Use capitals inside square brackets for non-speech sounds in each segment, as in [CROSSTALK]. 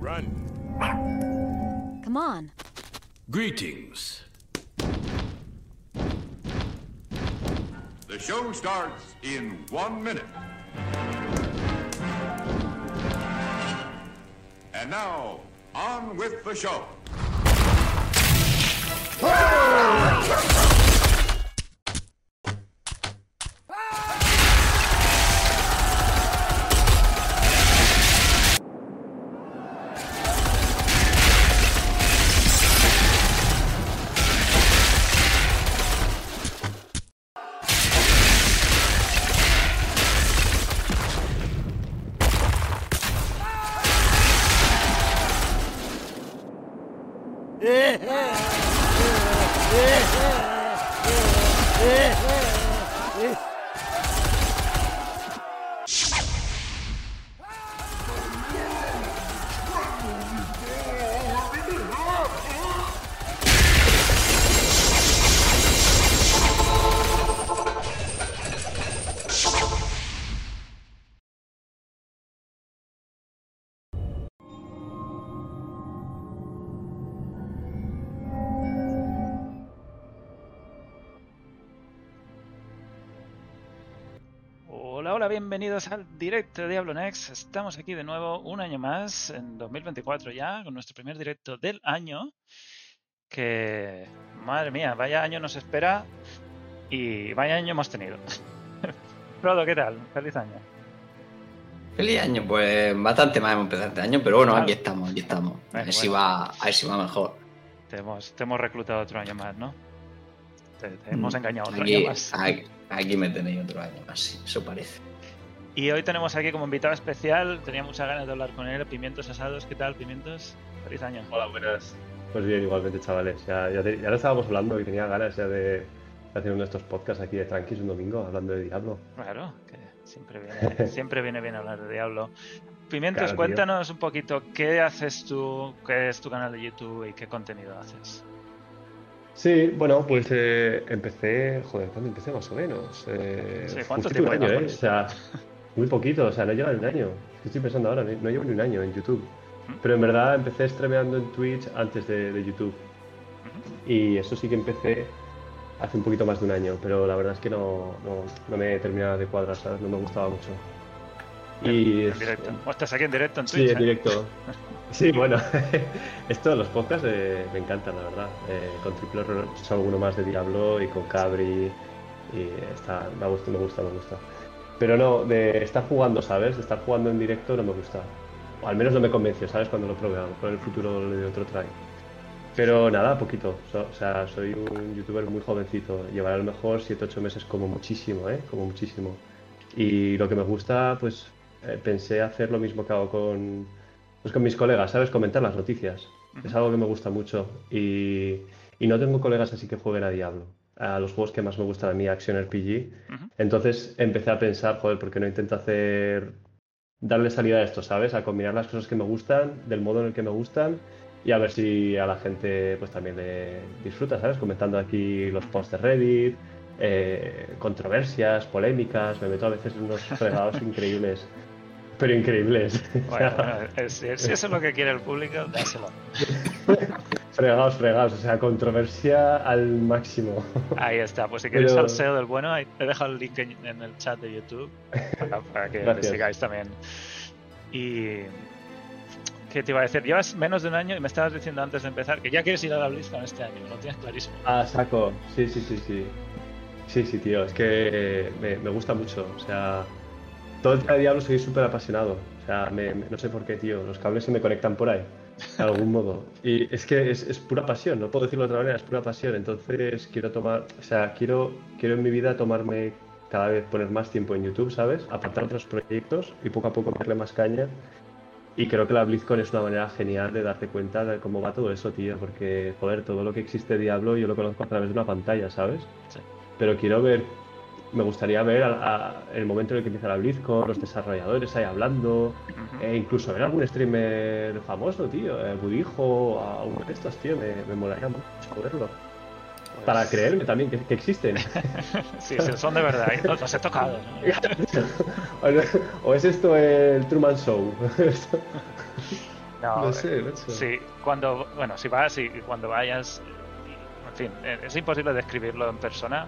Run. Come on. Greetings. The show starts in one minute. And now, on with the show. Bienvenidos al directo de Diablo Next. Estamos aquí de nuevo un año más, en 2024 ya, con nuestro primer directo del año. Que, madre mía, vaya año nos espera y vaya año hemos tenido. [LAUGHS] Frodo, ¿qué tal? Feliz año. Feliz año, pues bastante más hemos empezado este año, pero bueno, Claro. aquí estamos, aquí estamos. a, Bueno, ver si va, a ver si va mejor. Te hemos, te hemos reclutado otro año más, ¿no? Te, te hemos Mm, engañado otro aquí, año más. Aquí, aquí me tenéis otro año más, sí, eso parece. Y hoy tenemos aquí como invitado especial, tenía muchas ganas de hablar con él, Pimientos Asados. ¿Qué tal, Pimientos? Feliz año. Hola, buenas. Pues bien, igualmente, chavales. Ya, ya, te- ya lo estábamos hablando y tenía ganas ya de hacer uno de estos podcasts aquí de Tranquis un domingo hablando de Diablo. Claro, que siempre viene, [LAUGHS] siempre viene bien hablar de Diablo. Pimientos, Claro, tío. cuéntanos un poquito qué haces tú, qué es tu canal de YouTube y qué contenido haces. Sí, bueno, pues eh, empecé, joder, ¿cuándo empecé más o menos? Eh, Sí, ¿cuánto justito tiempo año, ¿eh? O sea, [LAUGHS] muy poquito, o sea, no lleva ni un año. Es que Estoy pensando ahora, no, no llevo ni un año en YouTube. Pero en verdad empecé streameando en Twitch antes de, de YouTube. Y eso sí que empecé hace un poquito más de un año, pero la verdad es que no, no, no me terminaba de cuadrar, ¿sabes? No me gustaba mucho. Y En es- directo. O estás aquí en directo en Sí, Twitch. en ¿eh? directo. [LAUGHS] Sí, bueno, [LAUGHS] esto, los podcasts eh, me encantan, la verdad. Eh, con Triple Horror he hecho alguno más de Diablo y con Cabri. Y está, me gusta, me gusta, me gusta. Pero no, de estar jugando, ¿sabes? De estar jugando en directo no me gusta. O al menos no me convenció, ¿sabes? Cuando lo probé. En el futuro le doy otro try. Pero nada, poquito. So- o sea, soy un youtuber muy jovencito. Llevaré a lo mejor 7-8 meses como muchísimo, ¿eh? Como muchísimo. Y lo que me gusta, pues eh, pensé hacer lo mismo que hago con, pues, con mis colegas, ¿sabes? Comentar las noticias. Es algo que me gusta mucho. Y, y no tengo colegas así que jueguen a Diablo. A los juegos que más me gustan a mí, Action RPG. Ujú. Entonces empecé a pensar, joder, ¿por qué no intento hacer, darle salida a esto, ¿sabes? A combinar las cosas que me gustan, del modo en el que me gustan, y a ver si a la gente pues también le disfruta, ¿sabes? Comentando aquí los posts de Reddit, eh, controversias, polémicas, me meto a veces en unos fregados [LAUGHS] increíbles, pero increíbles. Bueno, [LAUGHS] es- si eso es lo que quiere el público, dáselo. [LAUGHS] fregados, fregados, o sea, controversia al máximo. Ahí está, pues si queréis Pero- al SEO del bueno, ahí te dejo el link en, el chat de YouTube para, para que le Gracias. sigáis también. Y. ¿Qué te iba a decir? Llevas menos de un año y me estabas diciendo antes de empezar que ya quieres ir a la BlizzCon este año, lo tienes clarísimo. Ah, saco. Sí, sí, sí, sí. Sí, sí, tío. Es que me, me gusta mucho. O sea, todo el tema de Diablo soy súper apasionado. O sea, me- me- no sé por qué, tío. Los cables se me conectan por ahí. De algún [LAUGHS] modo. Y es que es, es pura pasión. No puedo decirlo de otra manera. Es pura pasión. Entonces quiero tomar... O sea, quiero, quiero en mi vida tomarme cada vez poner más tiempo en YouTube, ¿sabes? Apartar otros proyectos y poco a poco darle más caña. Y creo que la BlizzCon es una manera genial de darte cuenta de cómo va todo eso, tío. Porque, joder, todo lo que existe de Diablo yo lo conozco a través de una pantalla, ¿sabes? Sí. Pero quiero ver, me gustaría ver a- a- el momento en el que empieza la BlizzCon, los desarrolladores ahí hablando, Ujú. e incluso ver algún streamer famoso, tío, eh, Budijo, a uno de estos, tío, me, me molaría mucho verlo. Pues- Para creerme también que, que existen. [LAUGHS] Sí, son de verdad, ¿eh? los, he tocado. [LAUGHS] o, es esto el Truman Show. No, [LAUGHS] No eh, sé, macho. Sí, cuando, bueno, si vas y cuando vayas, eh, en fin, eh, es imposible describirlo en persona.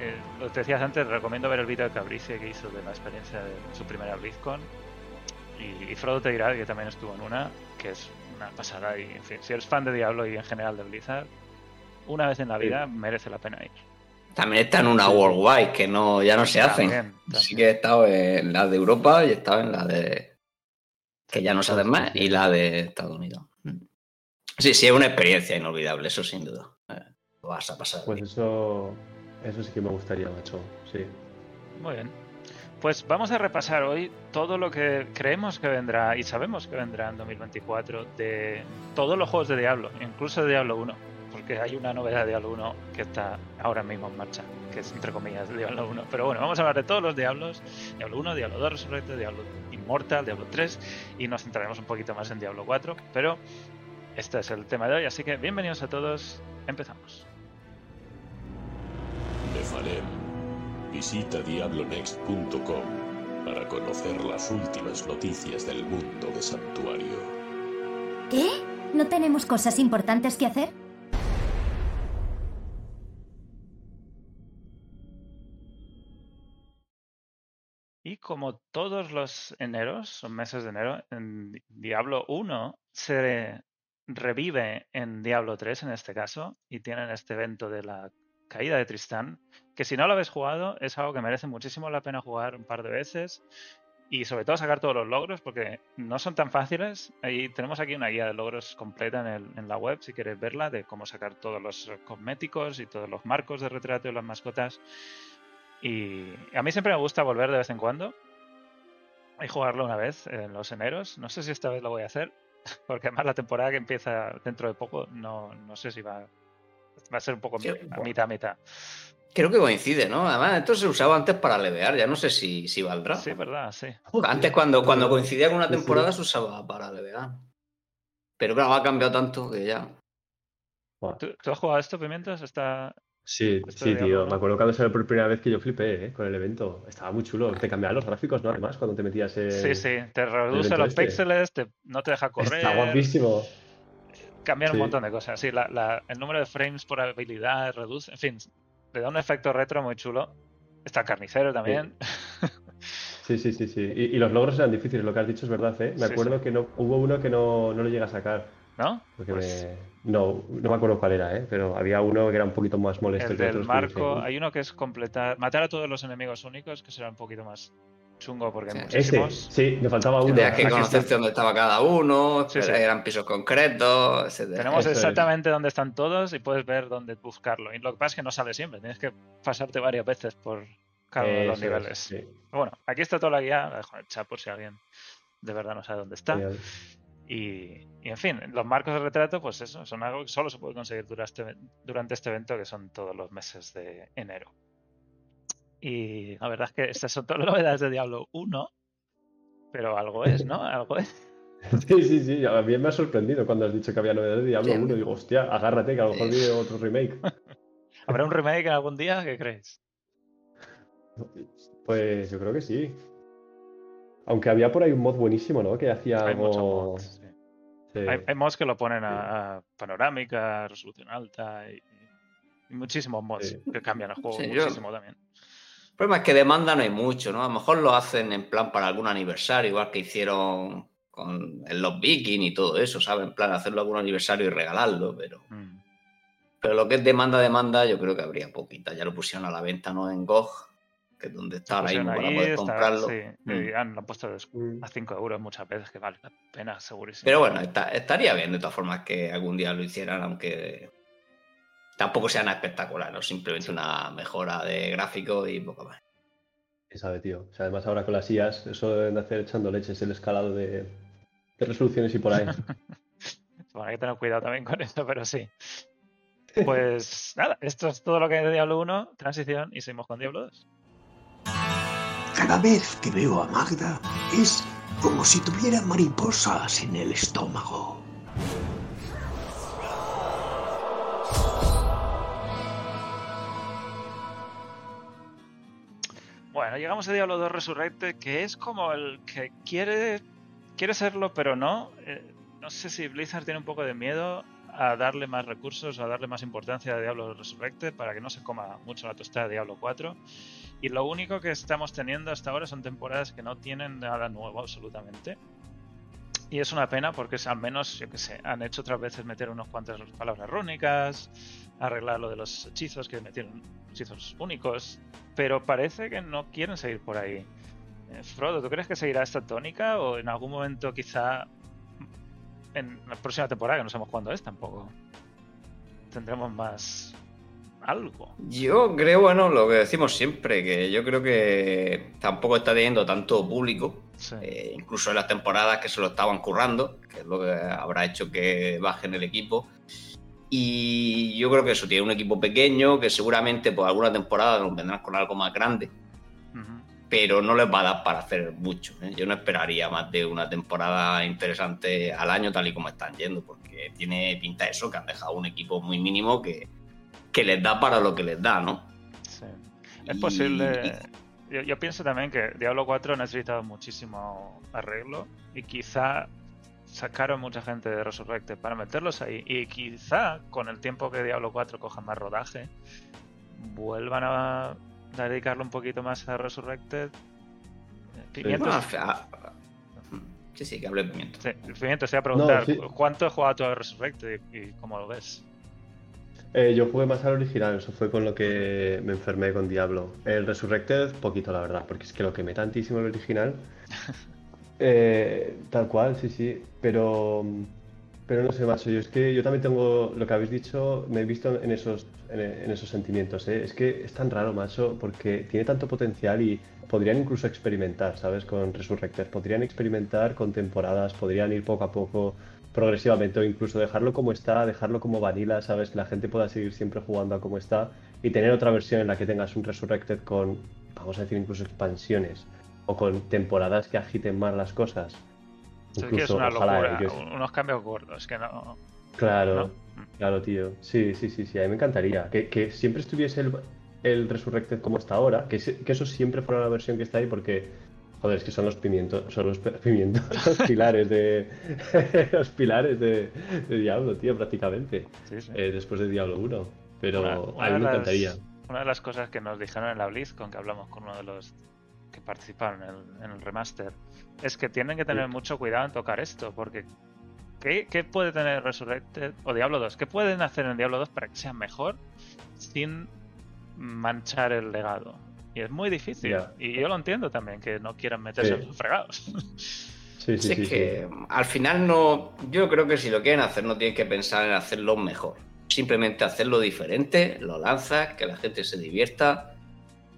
Eh, lo que te decías antes, recomiendo ver el vídeo de Cabrice que hizo de la experiencia de su primera BlizzCon. Y, y Frodo te dirá que también estuvo en una, que es una pasada. Y, en fin, si eres fan de Diablo y en general de Blizzard, una vez en la vida merece la pena ir. También está en una Worldwide que no, ya no se hacen. También, Sí también. que he estado en la de Europa y he estado en la de. que ya no se hacen más, y la de Estados Unidos. Sí, sí, es una experiencia inolvidable, eso sin duda. Eh, Lo vas a pasar. Pues eso, eso sí que me gustaría, macho. Sí. Muy bien. Pues vamos a repasar hoy todo lo que creemos que vendrá y sabemos que vendrá en 2024 de todos los juegos de Diablo, incluso de Diablo 1, porque hay una novedad de Diablo 1 que está ahora mismo en marcha, que es entre comillas Diablo 1. Pero bueno, vamos a hablar de todos los Diablos, Diablo 1, Diablo 2 Resurrected, Diablo Immortal, Diablo 3 y nos centraremos un poquito más en Diablo 4, pero este es el tema de hoy, así que bienvenidos a todos, empezamos. Visita diablonext.com para conocer las últimas noticias del mundo de Santuario. ¿Qué? ¿No tenemos cosas importantes que hacer? Y como todos los eneros, son meses de enero, en Di- Diablo 1 se revive en Diablo 3 en este caso, y tienen este evento de la caída de Tristán, que si no lo habéis jugado es algo que merece muchísimo la pena jugar un par de veces y sobre todo sacar todos los logros porque no son tan fáciles. Ahí tenemos aquí una guía de logros completa en, la web si queréis verla de cómo sacar todos los cosméticos y todos los marcos de retrato de las mascotas. Y a mí siempre me gusta volver de vez en cuando y jugarlo una vez en los eneros. No sé si esta vez lo voy a hacer, [LAUGHS] porque además la temporada que empieza dentro de poco no, no sé si va, va a ser un poco Sí, a bueno. mitad, mitad. Creo que coincide, ¿no? Además, esto se usaba antes para levear, ya no sé si, si valdrá. Sí, verdad, sí. Antes, cuando, cuando coincidía con una Sí, sí. temporada, se usaba para levear. Pero claro, ha cambiado tanto que ya. ¿Tú, tú has jugado esto, Pimientos? Está... Sí, Esto sí, tío. ¿no? Me acuerdo cuando salió por primera vez que yo flipé, ¿eh? Con el evento. Estaba muy chulo. Te cambiaban los gráficos, ¿no? Además, cuando te metías en... Sí, sí, te reduce los este. píxeles, te- no te deja correr, Está guapísimo. Cambian un montón de cosas. Sí, la- la- el número de frames por habilidad reduce, en fin, le da un efecto retro muy chulo. Está el carnicero también. Sí, sí, sí, sí. Y, y los logros eran difíciles, lo que has dicho es verdad, ¿eh? Me acuerdo que no hubo uno que no, no lo llega a sacar. ¿No? Porque Pues me... No, no me acuerdo cuál era, ¿eh? Pero había uno que era un poquito más molesto hay uno que es completar, matar a todos los enemigos únicos, que será un poquito más chungo porque hay Sí. Ese, muchísimos. sí, me faltaba uno. Tenías que conocerte dónde estaba cada uno, Sí, sí. eran pisos concretos, etcétera. Tenemos Eso es. exactamente dónde están todos y puedes ver dónde buscarlo. Y lo que pasa es que no sale siempre, tienes que pasarte varias veces por cada uno de los es, niveles. Bueno, aquí está toda la guía, la dejo en el chat por si alguien de verdad no sabe dónde está. Y, y, en fin, los marcos de retrato, pues eso, son algo que solo se puede conseguir durante, durante este evento, que son todos los meses de enero. Y la verdad es que estas son todas las novedades de Diablo 1, pero algo es, ¿no? Algo es. [LAUGHS] Sí, sí, sí. A mí me ha sorprendido cuando has dicho que había novedades de Diablo Sí. 1. Digo, hostia, agárrate, que a lo mejor viene otro remake. [LAUGHS] ¿Habrá un remake algún día? ¿Qué creéis? Pues yo creo que sí. Aunque había por ahí un mod buenísimo, ¿no? Que hacía Hay muchos algo. mods, sí. Sí. Hay, hay mods que lo ponen a, a panorámica, resolución alta y, y muchísimos mods Sí. que cambian el juego Sí, yo- muchísimo también. El problema es que demanda no hay mucho, ¿no? A lo mejor lo hacen en plan para algún aniversario, igual que hicieron con el Los Viking y todo eso, ¿sabes? En plan hacerlo algún aniversario y regalarlo, pero, Mm. pero lo que es demanda, demanda, yo creo que habría poquita. Ya lo pusieron a la venta, ¿no? En GOG, que es donde está ahora mismo para poder está- comprarlo. sí, Mm. y han, lo han puesto Mm. a 5 euros muchas veces, que vale la pena, segurísimo. Pero bueno, está- estaría bien de todas formas que algún día lo hicieran, aunque tampoco sea nada espectacular, ¿no? Simplemente una mejora de gráfico y poco más. ¿Qué sabe, tío? O sea, además ahora con las IAS, eso deben de hacer echando leches el escalado de, de resoluciones y por ahí. [LAUGHS] Bueno, hay que tener cuidado también con eso, pero sí. Pues [LAUGHS] nada, esto es todo lo que hay de Diablo 1, transición, y seguimos con Diablo 2. Cada vez que veo a Magda es como si tuviera mariposas en el estómago. Llegamos a Diablo 2 Resurrected, que es como el que quiere quiere serlo, pero no. Eh, no sé si Blizzard tiene un poco de miedo a darle más recursos, a darle más importancia a Diablo Resurrected para que no se coma mucho la tostada de Diablo 4. Y lo único que estamos teniendo hasta ahora son temporadas que no tienen nada nuevo absolutamente. Y es una pena porque al menos, yo que sé, han hecho otras veces meter unos cuantas palabras rúnicas, arreglar lo de los hechizos, que metieron hechizos únicos, pero parece que no quieren seguir por ahí. Eh, Frodo, ¿tú crees que seguirá esta tónica o en algún momento quizá en la próxima temporada, que no sabemos cuándo es tampoco, tendremos más algo? Yo creo, bueno, lo que decimos siempre, que yo creo que tampoco está teniendo tanto público, Sí. eh, incluso en las temporadas que se lo estaban currando, que es lo que habrá hecho que bajen el equipo. Y yo creo que eso tiene un equipo pequeño, que seguramente por alguna temporada nos vendrán con algo más grande. Pero no les va a dar para hacer mucho. ¿eh? Yo no esperaría más de una temporada interesante al año tal y como están yendo, porque tiene pinta eso, que han dejado un equipo muy mínimo que, que les da para lo que les da, ¿no? Sí. Es Y- posible. Yo, yo pienso también que Diablo 4 necesitaba muchísimo arreglo y quizá sacaron mucha gente de Resurrected para meterlos ahí y quizá con el tiempo que Diablo 4 coja más rodaje vuelvan a dedicarlo un poquito más a Resurrected. Eh, Pimiento, Bueno, a- a- sí, sí, que hable pimiento. sí, Pimiento, te iba a preguntar, sí. ¿cuánto has jugado tú a Resurrected y, y cómo lo ves? Eh, yo jugué más al original, eso fue con lo que me enfermé con Diablo. El Resurrected, poquito la verdad, porque es que lo quemé tantísimo el original. [LAUGHS] Eh, tal cual, sí, sí. Pero, pero no sé, macho. Yo es que yo también tengo lo que habéis dicho, me he visto en esos, en, en esos sentimientos. ¿eh? Es que es tan raro, macho, porque tiene tanto potencial y podrían incluso experimentar, ¿sabes? Con Resurrected. Podrían experimentar con temporadas, podrían ir poco a poco, progresivamente, o incluso dejarlo como está, dejarlo como vanilla, ¿sabes? Que la gente pueda seguir siempre jugando a como está y tener otra versión en la que tengas un Resurrected con, vamos a decir, incluso expansiones o con temporadas que agiten más las cosas. Sí, que es una ojalá, locura, unos cambios gordos que no... Claro, ¿no? claro, tío. Sí, sí, sí, sí, a mí me encantaría. Que, que siempre estuviese el, el Resurrected como está ahora, que, que eso siempre fuera la versión que está ahí, porque, joder, es que son los pimientos, son los pimientos, [LAUGHS] los pilares de, [LAUGHS] los pilares de, de Diablo, tío, prácticamente, Sí, sí. eh, después de Diablo 1. Pero Una- una a mí me las- encantaría. Una de las cosas que nos dijeron en la BlizzCon, que hablamos con uno de los que participaron en el, en el remaster, es que tienen que tener Sí. mucho cuidado en tocar esto, porque ¿qué, qué puede tener Resurrected o Diablo 2? ¿Qué pueden hacer en Diablo 2 para que sea mejor sin manchar el legado? Y es muy difícil. Y yo lo entiendo también, que no quieran meterse Sí. en los fregados. [LAUGHS] Sí, sí, es sí. que al final no. Yo creo que si lo quieren hacer, no tienen que pensar en hacerlo mejor. Simplemente hacerlo diferente, lo lanzas, que la gente se divierta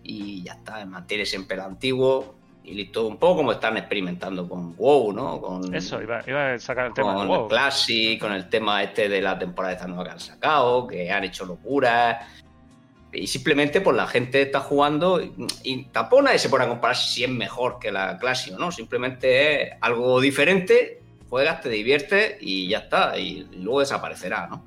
y ya está. Mantiene siempre el antiguo y listo. Un poco como están experimentando con WoW, ¿no? Con, Eso, iba, iba a sacar el tema con de el. Classic, con el tema este de la temporada esta nueva que han sacado, que han hecho locuras. Y simplemente pues la gente está jugando y, y tampoco nadie se pone a comparar si es mejor que la Classic o no. Simplemente es algo diferente, juegas, te diviertes y ya está. Y, y luego desaparecerá, ¿no?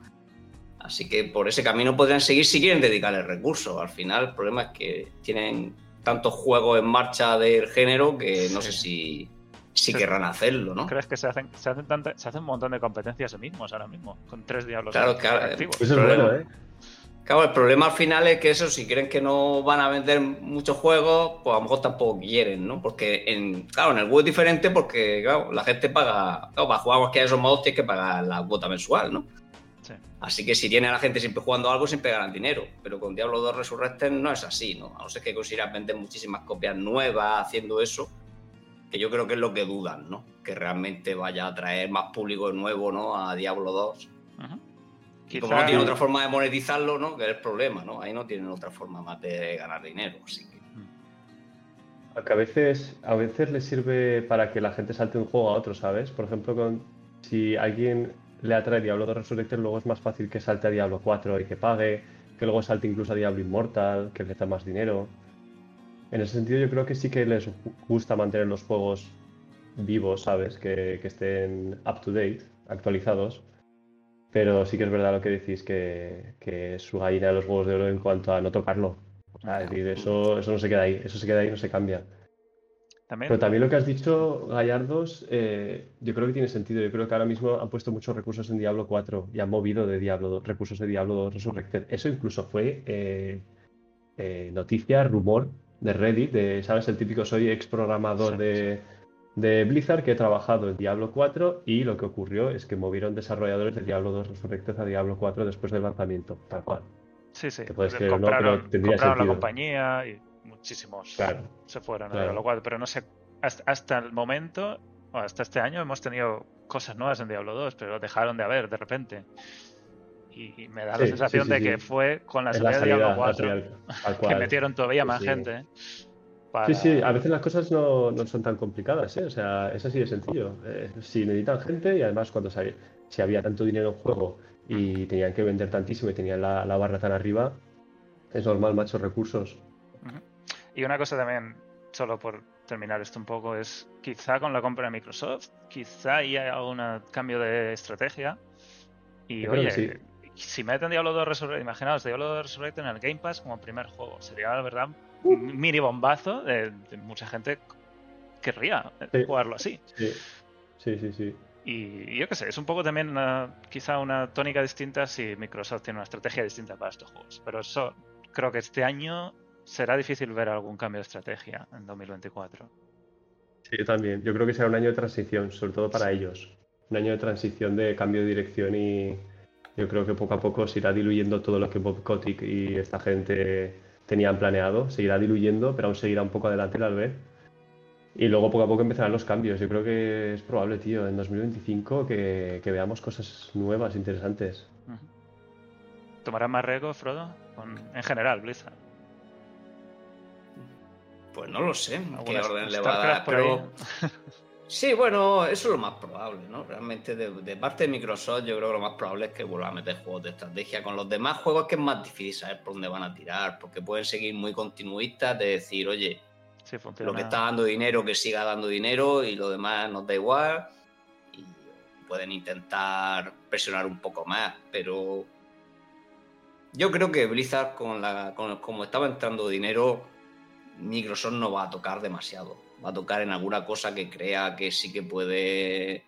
Así que por ese camino podrían seguir si quieren dedicarle recursos. Al final el problema es que tienen tantos juegos en marcha del género que no sé si, si querrán hacerlo, ¿no? ¿Crees que se hacen, se hacen, tanta- se hacen un montón de competencias ellos mismos ahora mismo? Con tres diablos Claro, claro. activos. Eso es bueno, ¿eh? Claro, el problema al final es que eso, si creen que no van a vender muchos juegos, pues a lo mejor tampoco quieren, ¿no? Porque, en, claro, en el WoW es diferente porque, claro, la gente paga, claro, para jugar a cualquiera de esos modos tienes que pagar la cuota mensual, ¿no? Sí. Así que si tiene a la gente siempre jugando algo, siempre ganan dinero. Pero con Diablo 2 Resurrected no es así, ¿no? A no ser que consigas vender muchísimas copias nuevas haciendo eso, que yo creo que es lo que dudan, ¿no? Que realmente vaya a traer más público nuevo, ¿no? A Diablo 2. Ujú. Y como Quizá- no tienen otra forma de monetizarlo, ¿no? Que es el problema, ¿no? Ahí no tienen otra forma más de ganar dinero. Así que. Aunque a veces, a veces les sirve para que la gente salte de un juego a otro, ¿sabes? Por ejemplo, con, si alguien le atrae Diablo 2 Resurrected, luego es más fácil que salte a Diablo 4 y que pague, que luego salte incluso a Diablo Immortal, que le da más dinero. En ese sentido, yo creo que sí que les gu- gusta mantener los juegos vivos, ¿sabes? Que, que estén up to date, actualizados. Pero sí que es verdad lo que decís, que, que es su gallina de los huevos de oro en cuanto a no tocarlo. O sea, es decir, eso, eso no se queda ahí, eso se queda ahí y no se cambia. También, Pero también lo que has dicho, Gallardos, eh, yo creo que tiene sentido. Yo creo que ahora mismo han puesto muchos recursos en Diablo 4 y han movido de Diablo 2 recursos de Diablo 2 Resurrected. Eso incluso fue eh, eh, noticia, rumor de Reddit, de, ¿sabes? El típico soy ex programador Sí, de, de Blizzard que he trabajado en Diablo 4 y lo que ocurrió es que movieron desarrolladores de Diablo 2 Resurrected a Diablo 4 después del lanzamiento, tal cual. sí, sí. puedes creer o no, pero compraron, compraron la compañía y muchísimos Claro. se fueron a claro. Diablo 4, pero no sé, hasta, hasta el momento, o hasta este año hemos tenido cosas nuevas en Diablo 2, pero dejaron de haber de repente. Y, y me da la Sí, sí, sensación sí, de sí. que fue con la Es la salida de Diablo salida 4 natural, tal que metieron todavía más gente. Para- Sí, sí, a veces las cosas no, no son tan complicadas, ¿eh? O sea, es así de sencillo. Eh, si necesitan gente y además cuando sabía- si había tanto dinero en juego y tenían que vender tantísimo y tenían la, la barra tan arriba, es normal, macho, recursos. Y una cosa también, solo por terminar esto un poco, es quizá con la compra de Microsoft, quizá ahí hay algún cambio de estrategia. Y Yo oye, que si meten Diablo 2 Resurrected, imaginaos Diablo 2 Resurrected en el Game Pass como primer juego, sería la verdad mini bombazo de, de mucha gente querría Sí. jugarlo así. Sí, sí, sí. sí. Y yo qué sé, es un poco también una- quizá una tónica distinta si Microsoft tiene una estrategia distinta para estos juegos. Pero eso creo que este año será difícil ver algún cambio de estrategia en 2024. Sí, yo también. Yo creo que será un año de transición, sobre todo para ellos. Un año de transición, de cambio de dirección y yo creo que poco a poco se irá diluyendo todo lo que Bob Kotick y esta gente tenían planeado. Se irá diluyendo, pero aún seguirá un poco adelante tal vez. Y luego poco a poco empezarán los cambios. Yo creo que es probable, tío, en 2025 que, que veamos cosas nuevas, interesantes. ¿Tomarán más riesgo, Frodo? Con- en general, Blizzard. Pues no lo sé, qué Algunas orden le va a dar, pero... [LAUGHS] Sí, bueno, eso es lo más probable, ¿no? Realmente de, de parte de Microsoft yo creo que lo más probable es que vuelva a meter juegos de estrategia. Con los demás juegos es que es más difícil saber por dónde van a tirar, porque pueden seguir muy continuistas de decir, oye, Sí, lo que está dando dinero que siga dando dinero y lo demás nos da igual. Y pueden intentar presionar un poco más, pero yo creo que Blizzard con la con, como estaba entrando dinero, Microsoft no va a tocar demasiado. Va a tocar en alguna cosa que crea que sí que puede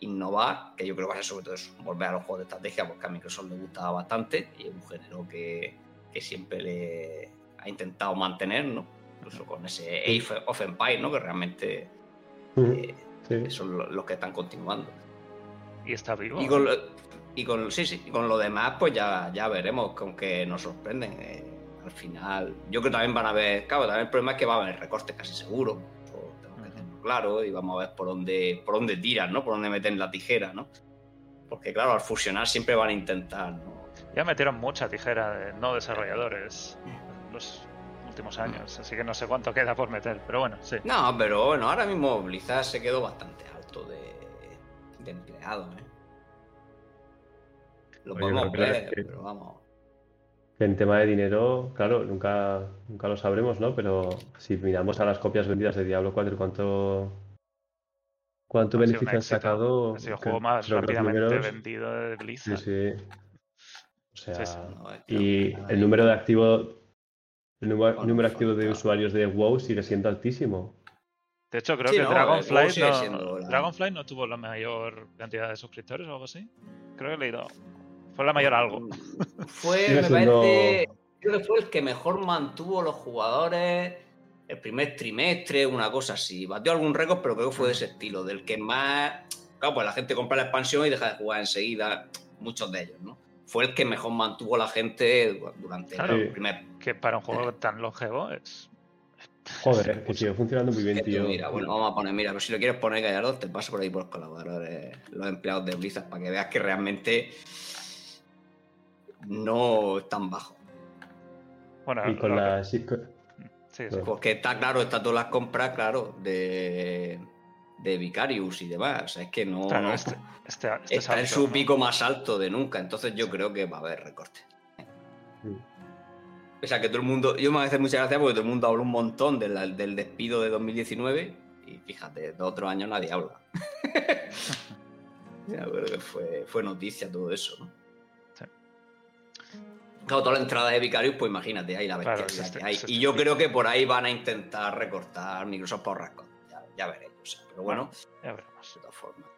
innovar, que yo creo que va a ser sobre todo eso, volver a los juegos de estrategia, porque a Microsoft le gusta bastante y es un género que, que siempre le ha intentado mantener, ¿no? Incluso con ese Age of Empire, ¿no? Que realmente eh, Sí. son lo- los que están continuando. Y está vivo. Y con, lo, y con, sí, sí, y con lo demás, pues ya, ya veremos con qué nos sorprenden. Eh, al final, yo creo que también van a ver, claro, también el problema es que va a haber recortes casi seguro. Eso tengo que tenerlo claro y vamos a ver por dónde, por dónde tiran, ¿no? Por dónde meten la tijera, ¿no? Porque claro, al fusionar siempre van a intentar, ¿no? Ya metieron mucha tijera de no desarrolladores en los últimos años, así que no sé cuánto queda por meter, pero bueno, sí. No, pero bueno, ahora mismo Blizzard se quedó bastante alto de, de empleados, ¿eh? Lo Oye, podemos ver, es que- pero vamos. En tema de dinero, claro, nunca, nunca lo sabremos, ¿no? Pero si miramos a las copias vendidas de Diablo 4, ¿cuánto, cuánto Ha beneficio han sacado? Ha sido el juego más rápidamente números- vendido de Sí, Blizzard. sí. O sea, Sí, es que y el número de activo, el número, activo de usuarios de WoW sigue siendo altísimo. De hecho, creo Sí, que no, Dragonfly, no, la- Dragonfly no tuvo la mayor cantidad de suscriptores o algo así. Creo que he leído. Fue la mayor algo. Fue, me siendo- parece, creo que fue el que mejor mantuvo los jugadores el primer trimestre, una cosa así. Batió algún récord, pero creo que fue de ese estilo, del que más. Claro, pues la gente compra la expansión y deja de jugar enseguida, muchos de ellos, ¿no? Fue el que mejor mantuvo la gente durante Claro. el primer. Que para un juego tan longevo es. Joder, es que sigue funcionando muy bien, tío. Mira, bueno, vamos a poner, mira, pero si lo quieres poner Gallardo, te paso por ahí por los colaboradores, los empleados de Blizzard, para que veas que realmente no es tan bajo. Bueno, Y con lo que- sí, sí, sí. Porque está claro, está todas las compras, claro, de, de Vicarius y demás. O sea, es que no. Claro, no- este, este, este está en su ¿no? pico más alto de nunca. Entonces yo creo que va a haber recortes. Mm. O sea, que todo el mundo. Yo me hace mucha gracia porque todo el mundo habla un montón de la- del despido de 2019. Y fíjate, de otros años nadie habla. [LAUGHS] ya creo que fue, fue noticia todo eso, ¿no? Claro, toda la entrada de Vicarious, pues imagínate, ahí la Claro, bestialidad este- que hay. este Y yo creo que por ahí van a intentar recortar Microsoft por rascón. Ya, ya veremos. o sea, pero bueno, Ya veremos. de todas formas.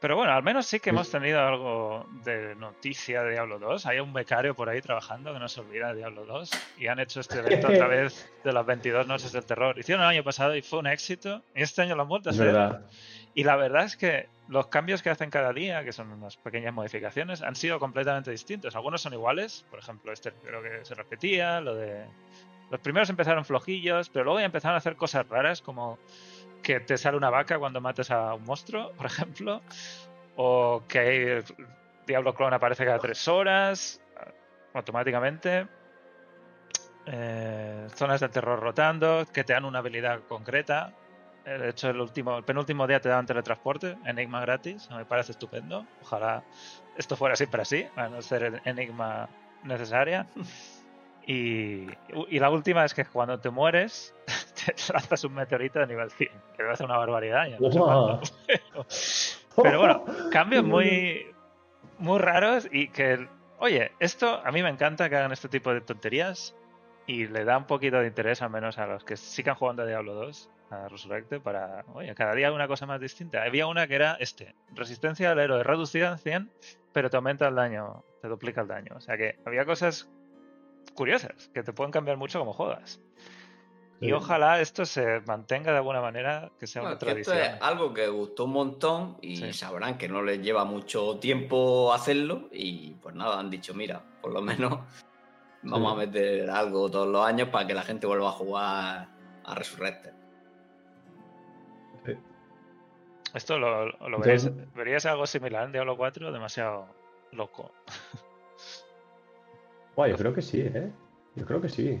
Pero bueno, al menos sí que hemos tenido algo de noticia de Diablo 2. Hay un becario por ahí trabajando que no se olvida de Diablo 2. Y han hecho este evento otra [LAUGHS] vez de las 22 noches del terror. Hicieron el año pasado y fue un éxito. Y este año lo han vuelto a hacer. Y la verdad es que los cambios que hacen cada día, que son unas pequeñas modificaciones, han sido completamente distintos. Algunos son iguales, por ejemplo, este creo que se repetía, lo de... Los primeros empezaron flojillos, pero luego ya empezaron a hacer cosas raras, como que te sale una vaca cuando mates a un monstruo, [LAUGHS] por ejemplo, o que Diablo Clone aparece cada tres horas, automáticamente. Eh, zonas de terror rotando, que te dan una habilidad concreta, de hecho, el último, el penúltimo día te daban teletransporte, Enigma gratis, me parece estupendo. Ojalá esto fuera siempre así, a no ser Enigma necesaria. Y, y la última es que cuando te mueres, [LAUGHS] te lanzas un meteorito de nivel 100, que debe ser una barbaridad. ya no sé [LAUGHS] pero bueno, cambios muy, muy raros y que, oye, esto a mí me encanta que hagan este tipo de tonterías y le da un poquito de interés al menos a los que sigan jugando a Diablo 2, a Resurrected, para, oye, cada día una cosa más distinta. Había una que era este, resistencia al héroe reducida en 100, pero te aumenta el daño, te duplica el daño. O sea que había cosas curiosas que te pueden cambiar mucho como juegas. Y ojalá esto se mantenga de alguna manera, que sea Bueno, una que esto tradición. es algo que gustó un montón y Sí. sabrán que no les lleva mucho tiempo hacerlo y pues nada, han dicho, mira, por lo menos vamos a meter algo todos los años para que la gente vuelva a jugar a Resurrected. Esto lo, lo Entonces- verías, algo similar en Diablo 4, demasiado loco. [LAUGHS] Guay, yo creo que sí, ¿eh? Yo creo que sí.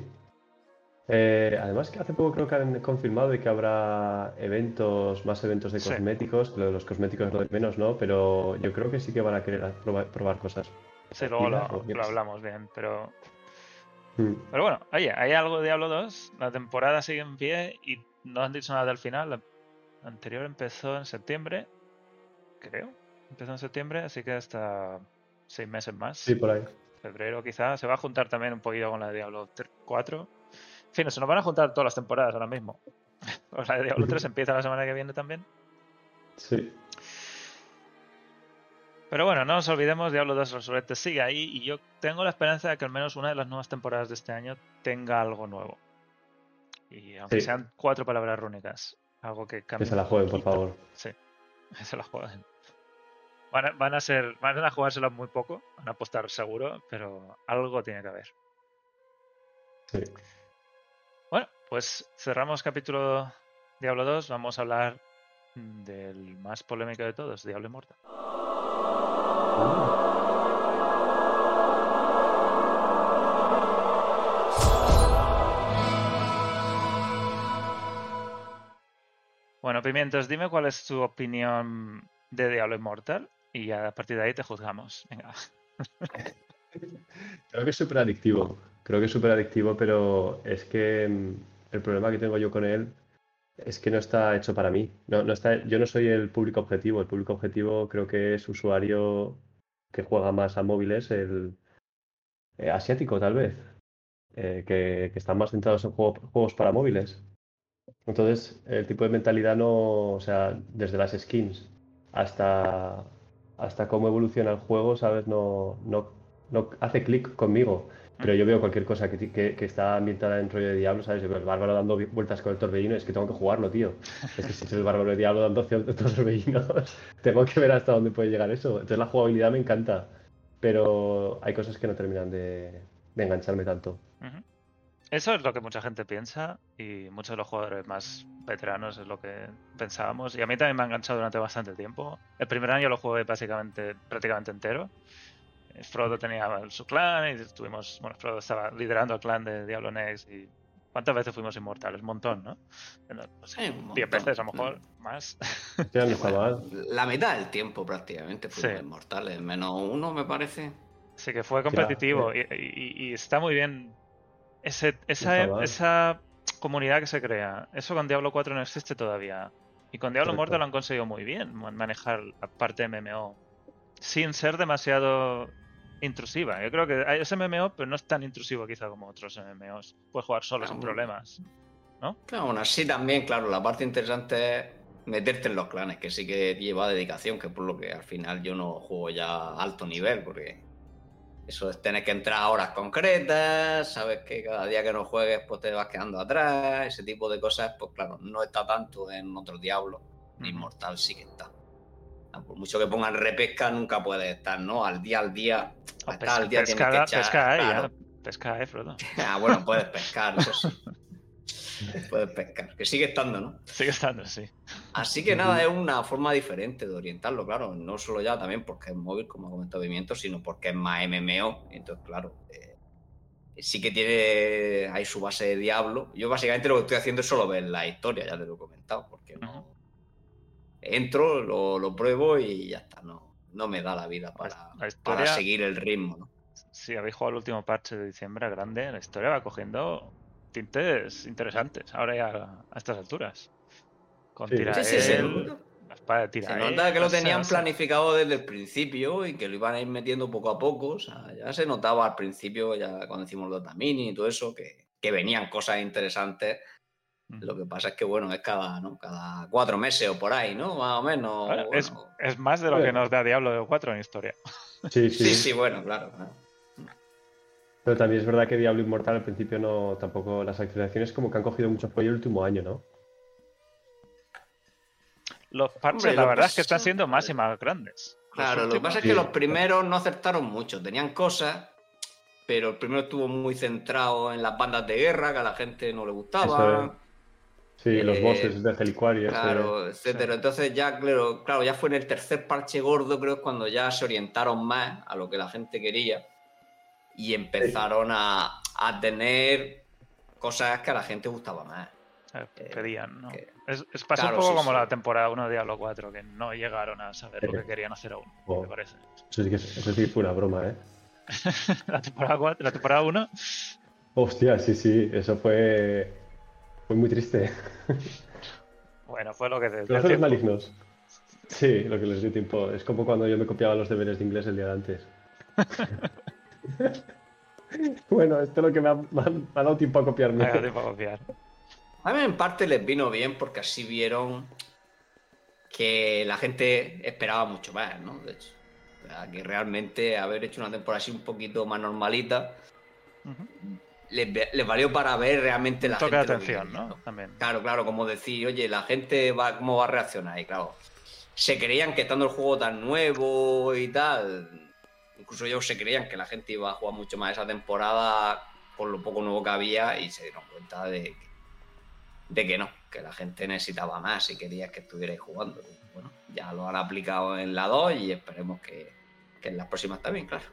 Eh, además que hace poco creo que han confirmado de que habrá eventos, más eventos de Sí. cosméticos, lo de los cosméticos es lo de menos, ¿no? Pero yo creo que sí que van a querer probar, probar cosas. Sí, luego lo, hablamos bien, pero, Mm. pero bueno, oye, hay algo de Diablo 2, la temporada sigue en pie y no han dicho nada del final. Anterior empezó en septiembre, creo. Empezó en septiembre, así que hasta seis meses más. Sí, por ahí. febrero quizá. Se va a juntar también un poquito con la de Diablo 4. En fin, se nos van a juntar todas las temporadas ahora mismo. [LAUGHS] O la de Diablo 3 empieza la semana que viene también. Sí. Pero bueno, no nos olvidemos, Diablo 2 Resurrected sigue ahí y yo tengo la esperanza de que al menos una de las nuevas temporadas de este año tenga algo nuevo. Y aunque Sí. sean cuatro palabras rúnicas, algo que Que cambie. se la jueguen, por favor. Sí, que se la jueguen. Van a, van a ser, van a jugárselas muy poco, van a apostar seguro, pero algo tiene que haber. Sí. Bueno, pues cerramos capítulo Diablo 2. Vamos a hablar del más polémico de todos, Diablo Immortal. Bueno, Pimientos, dime cuál es tu opinión de Diablo Immortal y a partir de ahí te juzgamos. Venga. [LAUGHS] Creo que es súper adictivo. Creo que es súper adictivo, pero es que mm, el problema que tengo yo con él es que no está hecho para mí. No, no está, yo no soy el público objetivo. El público objetivo creo que es usuario que juega más a móviles, el eh, asiático tal vez, eh, que, que están más centrados en juego- juegos para móviles. Entonces, el tipo de mentalidad no, o sea, desde las skins hasta, hasta cómo evoluciona el juego, ¿sabes? No, no, no hace clic conmigo. Pero yo veo cualquier cosa que, que, que está ambientada en rollo de Diablo, ¿sabes? El bárbaro dando vueltas con el torbellino, es que tengo que jugarlo, tío. Es que si es el bárbaro de Diablo dando [LAUGHS] torbellinos, [LAUGHS] tengo que ver hasta dónde puede llegar eso. Entonces la jugabilidad me encanta, pero hay cosas que no terminan de, de engancharme tanto. Ujú. Eso es lo que mucha gente piensa y muchos de los jugadores más veteranos es lo que pensábamos. Y a mí también me ha enganchado durante bastante tiempo. El primer año lo jugué básicamente, prácticamente entero. Eh, Frodo tenía su clan y estuvimos, bueno, Frodo estaba liderando el clan de Diablo Next y ¿cuántas veces fuimos inmortales? Un montón, ¿no? No, sé, Sí, un 10 montón. veces a lo mejor, más. Ya no está mal. La mitad del tiempo prácticamente fuimos Sí. inmortales, menos uno me parece. Sí, que fue competitivo y, y- y está muy bien. Ese, esa, esa comunidad que se crea, eso con Diablo 4 no existe todavía. Y con Diablo. Mortal lo han conseguido muy bien, man- manejar la parte MMO. Sin ser demasiado intrusiva. Yo creo que hay- es MMO, pero no es tan intrusivo quizá como otros MMOs. Puedes jugar solo sin problemas. Claro, aún así también, claro, la parte interesante es meterte en los clanes, que sí que lleva dedicación, que por lo que al final yo no juego ya a alto nivel, porque eso es tener que entrar a horas concretas, sabes que cada día que no juegues pues te vas quedando atrás, ese tipo de cosas, pues claro, no está tanto en otros diablos, Ujú. Inmortal sí que está. Ah, Por mucho que pongan repesca, nunca puedes estar, ¿no? Al día al día, para estar pesca, al día tienes pesca, que echar, pesca hay, claro. ya. Pesca hay, Frodo. [LAUGHS] Ah, bueno, puedes [LAUGHS] pescar, eso sí. [LAUGHS] Puedes pescar, que sigue estando, ¿no? Sigue estando, sí. Así que nada, es una forma diferente de orientarlo, claro. No solo ya también porque es móvil, como ha comentado Pimiento, sino porque es más MMO. Entonces, claro, eh, sí que tiene ahí su base de Diablo. Yo básicamente lo que estoy haciendo es solo ver la historia, ya te lo he comentado, porque no. Entro, lo, lo pruebo y ya está. No, no me da la vida para, La historia- para seguir el ritmo, ¿no? Si habéis jugado el último parche de diciembre grande, la historia va cogiendo tintes interesantes ahora ya a estas alturas. Con Sí. Tirael, Sí, sí, se nota. la espada de Se nota que lo tenían planificado desde el principio y que lo iban a ir metiendo poco a poco. O sea, ya se notaba al principio, ya cuando hicimos los Damini y todo eso, que, que venían cosas interesantes. Lo que pasa es que, bueno, es cada, ¿no? cada cuatro meses o por ahí, ¿no? Más o menos. Es, bueno. es más de lo que Bueno. nos da Diablo 4 en historia. Sí, sí. Sí, sí, bueno, claro. claro. Pero también es verdad que Diablo Inmortal al principio no, tampoco las actualizaciones como que han cogido mucho apoyo el último año, ¿no? Los parches, Hombre, la lo verdad es que están siendo más y más grandes. Claro, lo que pasa es Sí. que los primeros no acertaron mucho. Tenían cosas, pero el primero estuvo muy centrado en las bandas de guerra, que a la gente no le gustaba. Eso Sí, los Eh, bosses del Helicuario. este- Claro, etcétera. Entonces ya, claro, claro, ya fue en el tercer parche gordo, creo, es cuando ya se orientaron más a lo que la gente quería y empezaron a, a tener cosas que a la gente gustaba más. eh, eh, pedían, ¿no? que- Es, es- pasó Claro, un poco sí, como sí. la temporada 1 de Diablo 4, que no llegaron a saber lo que querían hacer aún, Oh. me parece. Eso sí que eso sí que fue una broma, ¿eh? [LAUGHS] la temporada 4, la temporada 1, Hostia, sí, sí, eso fue, fue muy triste. bueno, fue lo que les dio Corazones tiempo. malignos. Sí, lo que les dio tiempo. Es como cuando yo me copiaba los deberes de inglés el día de antes. [LAUGHS] [LAUGHS] bueno, esto es lo que me ha, me ha- me ha dado tiempo a copiarme. Venga, tiempo a copiar. A mí en parte les vino bien porque así vieron que la gente esperaba mucho más, ¿no? De hecho, O sea, que realmente haber hecho una temporada así un poquito más normalita les, valió para ver realmente la toque gente. atención, ¿no? También. Claro, claro, como decir, oye, la gente va, cómo va a reaccionar. Y claro, se creían que estando el juego tan nuevo y tal, incluso ellos se creían que la gente iba a jugar mucho más esa temporada por lo poco nuevo que había y se dieron cuenta de que, no, que la gente necesitaba más y quería que estuvierais jugando. Bueno, ya lo han aplicado en la 2 y esperemos que, que en las próximas también, claro.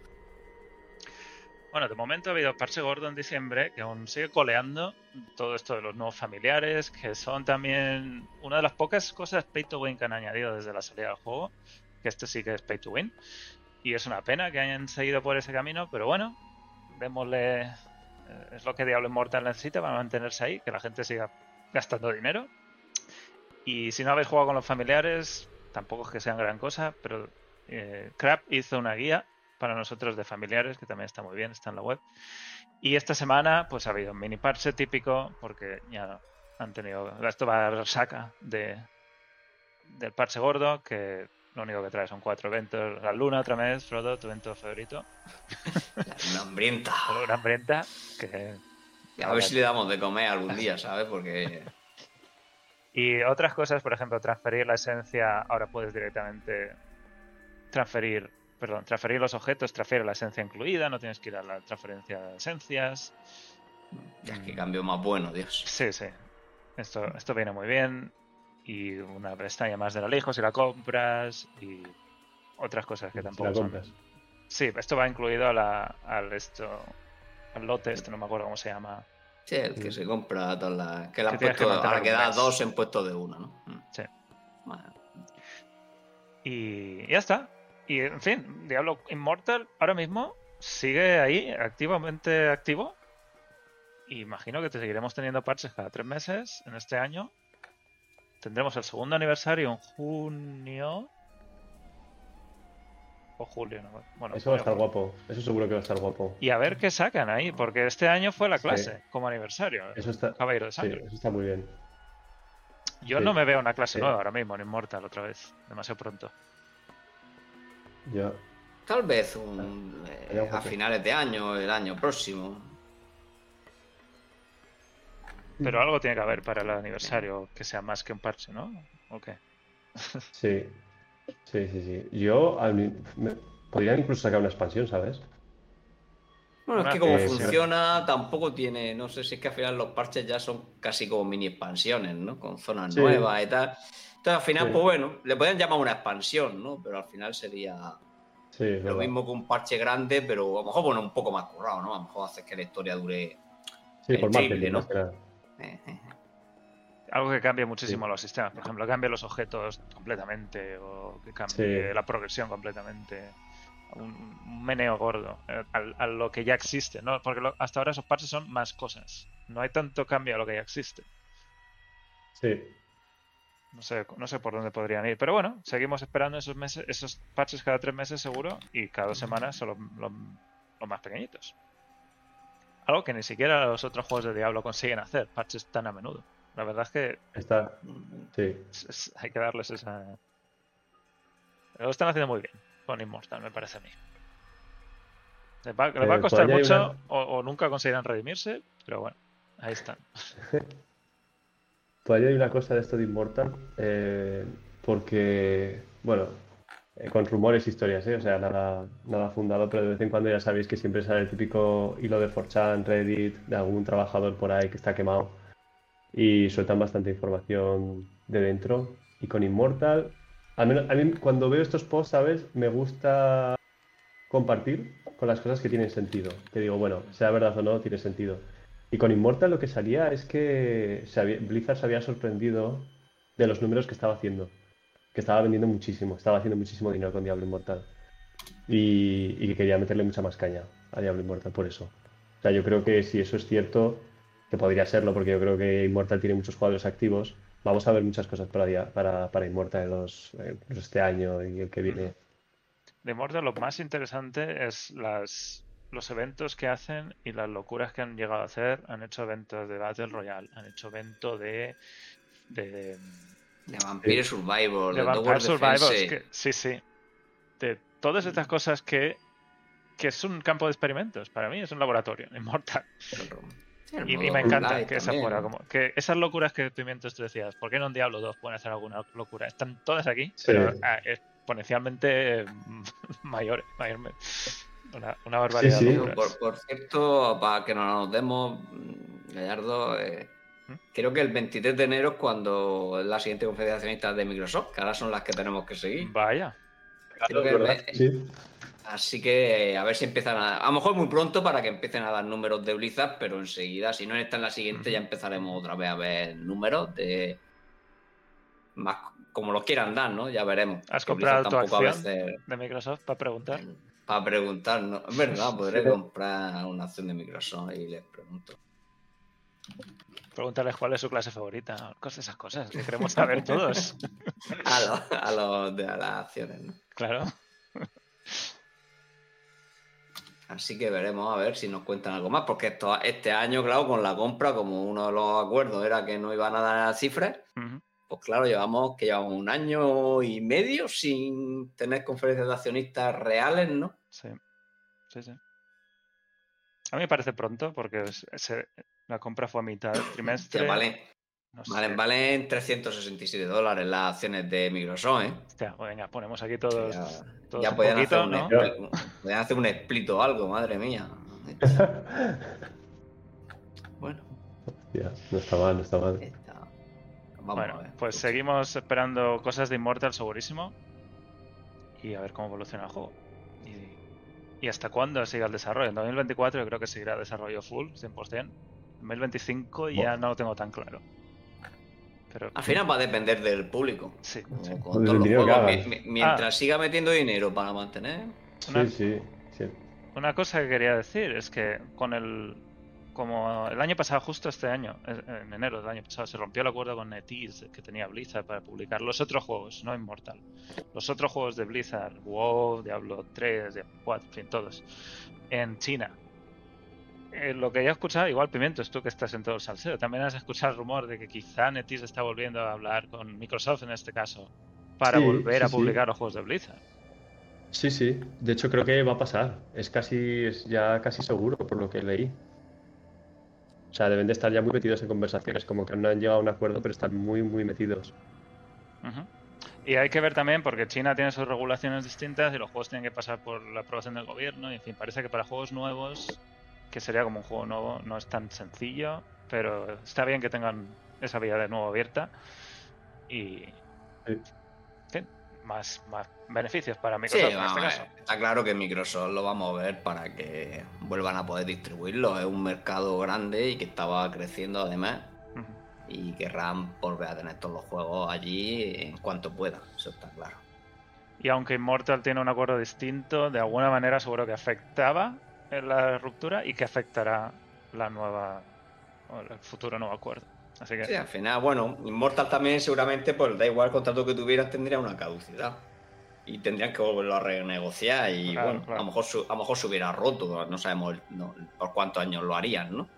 Bueno, de momento ha habido parche gordo en diciembre que aún sigue coleando todo esto de los nuevos familiares, que son también una de las pocas cosas pay to win que han añadido desde la salida del juego, que este sí que es pay to win. Y es una pena que hayan seguido por ese camino, pero bueno, démosle. eh, Es lo que Diablo Immortal necesita para mantenerse ahí, que la gente siga gastando dinero. Y si no habéis jugado con los familiares, tampoco es que sean gran cosa, pero eh, Crap hizo una guía para nosotros de familiares, que también está muy bien, está en la web. Y esta semana, pues ha habido un mini parche típico, porque ya han tenido. Esto va a saca de del parche gordo, que lo único que trae son cuatro eventos. La luna otra vez, Frodo, tu evento favorito. Una hambrienta. La luna hambrienta, que. A ver si le damos de comer algún día, ¿sabes? Porque Y otras cosas, por ejemplo, transferir la esencia, ahora puedes directamente transferir, perdón, transferir los objetos, transfiere la esencia incluida, no tienes que ir a la transferencia de esencias. ya es que cambio más bueno, Dios. Sí, sí. Esto, esto viene muy bien. Y una pestaña más de la lejos si la compras. Y otras cosas que Si tampoco la son. Sí, esto va incluido a la, al esto. Al lote, este no me acuerdo cómo se llama. Sí, el que se compra todas las. Que han Que puesto. ahora que un da mes. dos en puesto de uno, ¿no? Mm. Sí. Bueno, Y ya está. Y en fin, Diablo Immortal ahora mismo sigue ahí, activamente activo. Y imagino que te seguiremos teniendo parches cada tres meses en este año. Tendremos el segundo aniversario en junio. o julio. ¿no? Bueno, Eso va a estar guapo. Eso seguro que va a estar guapo. Y a ver qué sacan ahí, porque este año fue la Sí. clase como aniversario. Eso está, Caballero de sí, Sangre. eso está muy bien. Yo sí. no me veo una clase Sí. nueva ahora mismo en Immortal otra vez. Demasiado pronto. Yo, Tal vez un, eh, a finales de año, el año próximo. Pero algo tiene que haber para el aniversario que sea más que un parche, ¿no? ¿O qué? [LAUGHS] sí. Sí, sí, sí. Yo, al podrían incluso sacar una expansión, ¿sabes? Bueno, es que como funciona, tampoco tiene. No sé si es que al final los parches ya son casi como mini expansiones, ¿no? Con zonas Sí. nuevas y tal. Entonces, al final, Sí. pues bueno, le pueden llamar una expansión, ¿no? Pero al final sería lo verdad. mismo que un parche grande, pero a lo mejor, bueno, un poco más currado, ¿no? A lo mejor haces que la historia dure. Sí, el por triple, marketing, ¿no? más Algo que cambie muchísimo los sistemas. Por ejemplo, cambie los objetos completamente o que cambie Sí. la progresión completamente. Un, un meneo gordo eh, al- a, lo que ya existe, ¿no? Porque lo- hasta ahora esos parches son más cosas. No hay tanto cambio a lo que ya existe. Sí, No sé, no sé por dónde podrían ir. Pero bueno, seguimos esperando esos meses, esos parches cada tres meses seguro y cada dos semanas son los, los- los más pequeñitos. Algo que ni siquiera los otros juegos de Diablo consiguen hacer, parches tan a menudo. La verdad es que está. Sí, es- es- hay que darles esa... Lo están haciendo muy bien con Immortal, me parece a mí. Les va, les va a Eh, costar hay mucho una- o, o nunca conseguirán redimirse, pero bueno, ahí están. [LAUGHS] Todavía hay una cosa de esto de Immortal, eh, porque, bueno, eh, con rumores, historias, ¿eh? O sea, nada, nada fundado, pero de vez en cuando ya sabéis que siempre sale el típico hilo de 4chan, Reddit, de algún trabajador por ahí que está quemado y sueltan bastante información de dentro. Y con Immortal, al menos a mí cuando veo estos posts, ¿sabes? Me gusta compartir con las cosas que tienen sentido. Que digo, bueno, sea verdad o no, tiene sentido. Y con Immortal lo que salía es que Blizzard se había sorprendido de los números que estaba haciendo. Que estaba vendiendo muchísimo, estaba haciendo muchísimo dinero con Diablo Immortal. Y, y que quería meterle mucha más caña a Diablo Immortal por eso. O sea, yo creo que si eso es cierto, que podría serlo, porque yo creo que Immortal tiene muchos jugadores activos, vamos a ver muchas cosas para, para, para Immortal en los, eh, pues este año y el que viene. De Immortal lo más interesante es las, los eventos que hacen y las locuras que han llegado a hacer. Han hecho eventos de Battle Royale, han hecho eventos de... de De Vampire Survivor, de de, Vampire que- sí, sí. De todas estas cosas que, que es un campo de experimentos. Para mí es un laboratorio, [LAUGHS] Immortal. Sí, el Y, y me encanta que esa también, fuera como que esas locuras que Pimientos tú decías, ¿por qué no en Diablo 2 pueden hacer alguna locura? Están todas aquí, Sí. pero ah, exponencialmente mm, [LAUGHS] mayores, mayormente. Una, una barbaridad Sí, de sí. Por, por cierto, para que no nos demos, mm, Gallardo, eh, ¿Mm? Creo que el 23 de enero es cuando es la siguiente conferencia de Microsoft, que ahora son las que tenemos que seguir. Vaya, Creo que ¿verdad? me- Sí. Así que a ver si empiezan a... A lo mejor muy pronto para que empiecen a dar números de Blizzard, pero enseguida, si no está en la siguiente, ya empezaremos otra vez a ver números de... Más como los quieran dar, ¿no? Ya veremos. ¿Has Que comprado tu acción? veces- de Microsoft para preguntar. Para preguntar, ¿no? Es verdad, podré comprar una acción de Microsoft y les pregunto. Preguntarles cuál es su clase favorita. Cosas, esas cosas que queremos saber todos. [LAUGHS] A los, a los de las acciones, ¿no? Claro. Así que veremos a ver si nos cuentan algo más, porque esto, este año, claro, con la compra, como uno de los acuerdos era que no iban a dar cifras, pues claro, llevamos que llevamos un año y medio sin tener conferencias de accionistas reales, ¿no? Sí. Sí, sí. A mí me parece pronto porque se- la compra fue a mitad del [COUGHS] trimestre. Que valen, No sé. valen, valen 367 dólares las acciones de Microsoft, ¿eh? Hostia, pues venga, ponemos aquí todos. Ya, todos ya un podían, poquito, hacer un, podían hacer un split o algo, madre mía. [LAUGHS] Bueno, Hostia, no está mal, no está mal. está. Vamos Bueno, a ver. pues seguimos esperando cosas de Immortal segurísimo. Y a ver cómo evoluciona el juego. Y, hasta cuándo siga el desarrollo. En 2024 yo creo que seguirá desarrollo full, 100%. En 2025 ya no lo tengo tan claro. Pero Al final va a depender del público. sí, Como sí. con todos los juegos, mientras Ah. siga metiendo dinero para mantener. Una- Sí, sí, sí. Una cosa que quería decir es que con el como el año pasado, justo este año, eh, en enero del año pasado, se rompió el acuerdo con NetEase que tenía Blizzard para publicar los otros juegos, no Immortal. Los otros juegos de Blizzard, WoW, Diablo 3, Diablo 4, en fin, todos, en China. Eh, lo que ya he escuchado, igual Pimientos, tú que estás en todo el salseo, también has escuchado el rumor de que quizá NetEase está volviendo a hablar con Microsoft en este caso, para Sí, volver sí, a sí. publicar los juegos de Blizzard. Sí, sí. De hecho, creo que va a pasar. Es casi, es ya casi seguro por lo que leí. O sea, deben de estar ya muy metidos en conversaciones, como que no han llegado a un acuerdo, pero están muy, muy metidos. Y hay que ver también, porque China tiene sus regulaciones distintas y los juegos tienen que pasar por la aprobación del gobierno. Y en fin, parece que para juegos nuevos, que sería como un juego nuevo, no es tan sencillo, pero está bien que tengan esa vía de nuevo abierta. Y. Más, más beneficios para Sí, Microsoft en este caso. está claro que Microsoft lo va a mover para que vuelvan a poder distribuirlo. Es un mercado grande y que estaba creciendo además. Ujú. Y querrán volver a tener todos los juegos allí en cuanto pueda. Eso está claro. Y aunque Immortal tiene un acuerdo distinto, de alguna manera seguro que afectaba en la ruptura y que afectará la nueva. el futuro nuevo acuerdo. Así que. Sí, al final, bueno, Immortal también seguramente, pues da igual el contrato que tuvieras, tendría una caducidad. Y tendrían que volverlo a renegociar y Claro, bueno, claro. A, lo mejor su- a lo mejor se hubiera roto, no sabemos no, por cuántos años lo harían, ¿no?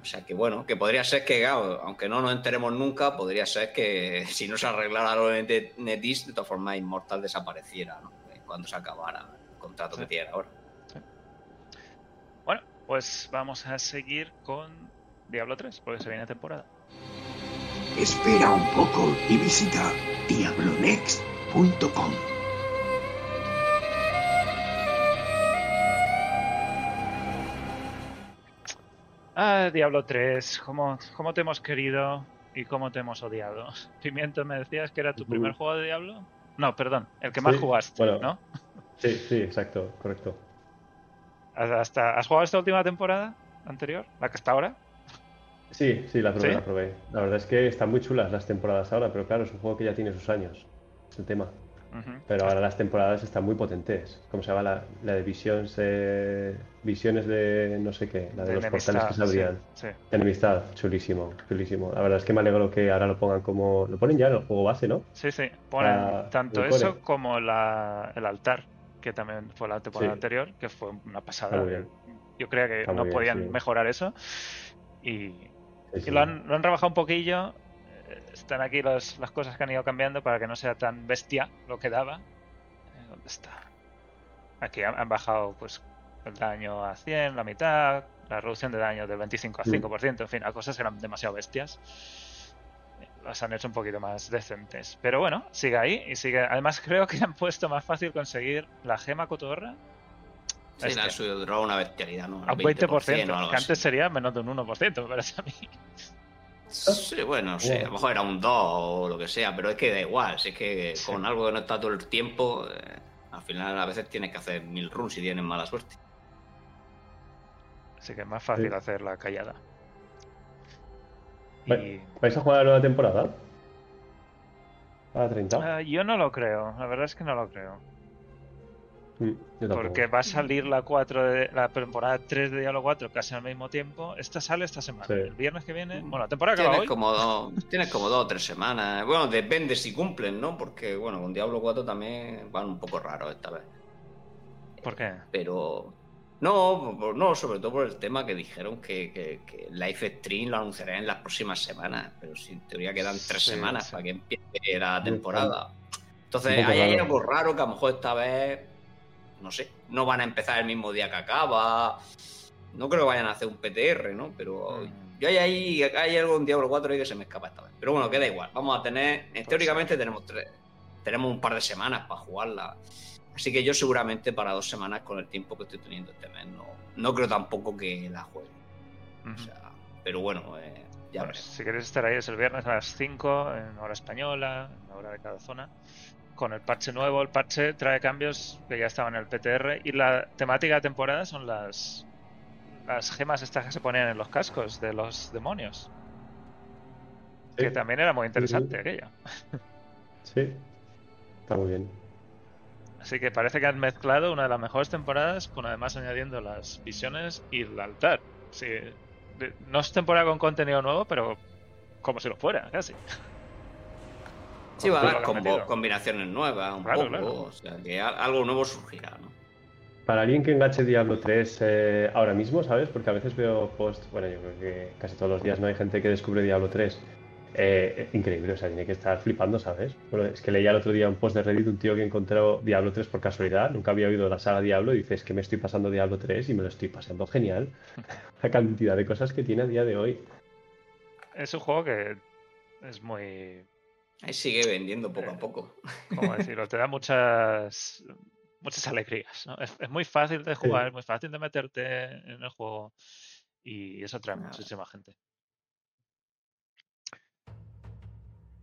O sea que bueno, que podría ser que, claro, aunque no nos enteremos nunca, podría ser que [LAUGHS] si no se arreglara lo de NetEase, de todas formas Immortal desapareciera, ¿no? Eh, Cuando se acabara el contrato Sí. que tiene ahora. Bueno, pues vamos a seguir con Diablo 3, porque se viene temporada. Espera un poco y visita diablonext.com. Ah, Diablo 3, ¿cómo, cómo te hemos querido y cómo te hemos odiado? [LAUGHS] Pimiento, me decías que era tu primer juego de Diablo. No, perdón, el que más Sí, jugaste, bueno. ¿no? Sí, sí, exacto, correcto. Hasta, ¿Has jugado esta última temporada anterior? ¿La que está ahora? Sí, sí, la probé, ¿Sí? la probé. La verdad es que están muy chulas las temporadas ahora, pero claro, es un juego que ya tiene sus años. Es el tema. Pero ahora las temporadas están muy potentes. ¿Cómo se llama la, la de Visions, eh, Visiones de no sé qué? La de, los portales que se abrían. Sí, sí. De enemistad, chulísimo, chulísimo. La verdad es que me alegro que ahora lo pongan como. Lo ponen ya en el juego base, ¿no? Sí, sí. Ponen tanto eso como la, el altar, que también fue la temporada anterior, que fue una pasada. Está muy bien. Yo creía que Está no bien, podían mejorar eso. Y, Sí, y sí. lo, han, lo han rebajado un poquillo. Eh, Están aquí las, las cosas que han ido cambiando para que no sea tan bestia lo que daba. Eh, ¿Dónde está? Aquí han, han bajado pues el daño a 100, la mitad, la reducción de daño del 25 a Mm. 5%, en fin, a cosas que eran demasiado bestias. Eh, Las han hecho un poquito más decentes. Pero bueno, sigue ahí y sigue. Además, creo que han puesto más fácil conseguir la gema cotorra Duró una bestialidad, ¿no? a un 20%, o algo que así. antes sería menos de un 1%, me [LAUGHS] parece a mí. Sí, bueno, no sé, a lo mejor era un 2 o lo que sea, pero es que da igual, si es que Sí. con algo que no está todo el tiempo, eh, al final a veces tienes que hacer mil runs si tienes mala suerte. Así que es más fácil Sí. hacer la callada. Y ¿Vais a jugar la nueva temporada? ¿A la 30? ah, yo no lo creo, la verdad es que no lo creo. Mm. Porque va a salir la 4 de la temporada 3 de Diablo 4 casi al mismo tiempo. Esta sale esta semana. Sí. El viernes que viene. Bueno, la temporada acaba Tienes hoy. como, dos, tienes como dos o tres semanas. Bueno, depende si cumplen, ¿no? Porque, bueno, con Diablo 4 también van un poco raros esta vez. ¿Por qué? Pero. No, no, sobre todo por el tema que dijeron que, que, que Live Stream lo anunciarán en las próximas semanas. Pero si en teoría quedan tres Sí, semanas sí. para que empiece la temporada. Entonces, ahí hay algo raro que a lo mejor esta vez. No sé, no van a empezar el mismo día que acaba. No creo que vayan a hacer un PTR, ¿no? Pero Mm. yo hay ahí hay algo en Diablo 4 ahí que se me escapa esta vez. Pero bueno, queda igual. Vamos a tener. teóricamente tenemos tres. Tenemos un par de semanas para jugarla. Así que yo seguramente para dos semanas con el tiempo que estoy teniendo este mes no, no creo tampoco que la juegue. O Ujú. sea, pero bueno, eh, ya Bueno, si queréis estar ahí es el viernes a las 5 en hora española, en la hora de cada zona. Con el parche nuevo, el parche trae cambios que ya estaban en el PTR y la temática de temporada son las las gemas estas que se ponían en los cascos de los demonios, Sí, que también era muy interesante sí. aquello. [LAUGHS] sí. Está muy bien. Así que parece que han mezclado una de las mejores temporadas con además añadiendo las visiones y el altar. Sí, no es temporada con contenido nuevo, pero como si lo fuera, casi. [LAUGHS] Sí, va a haber combo- combinaciones nuevas, un Claro, poco. claro. O sea, que algo nuevo surgirá, ¿no? Para alguien que enganche Diablo 3 eh, ahora mismo, ¿sabes? Porque a veces veo post, bueno, yo creo que casi todos los días no hay gente que descubre Diablo 3. Eh, increíble, o sea, tiene que estar flipando, ¿sabes? Bueno, es que leía el otro día un post de Reddit un tío que encontró Diablo 3 por casualidad, nunca había oído la saga Diablo y dice, es que me estoy pasando Diablo 3 y me lo estoy pasando genial. [LAUGHS] La cantidad de cosas que tiene a día de hoy. Es un juego que es muy. Ahí sigue vendiendo poco Eh. a poco. [LAUGHS] ¿Cómo decirlo? Te da muchas. Muchas alegrías. ¿no? Es, es muy fácil de jugar, es muy fácil de meterte en el juego. Y eso Nada. muchísima gente.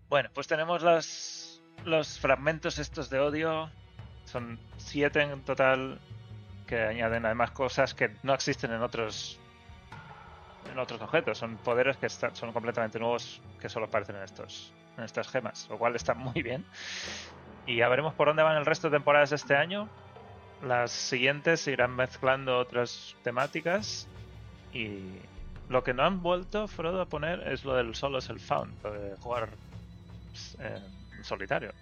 Bueno, pues tenemos los, los fragmentos estos de odio. Son siete en total que añaden además cosas que no existen en otros en otros objetos. Son poderes que están, son completamente nuevos que solo aparecen en estos en estas gemas, lo cual está muy bien. Y ya veremos por dónde van el resto de temporadas este año. Las siguientes se irán mezclando otras temáticas y lo que no han vuelto Frodo a poner es lo del solo self-found, lo de jugar eh, en solitario.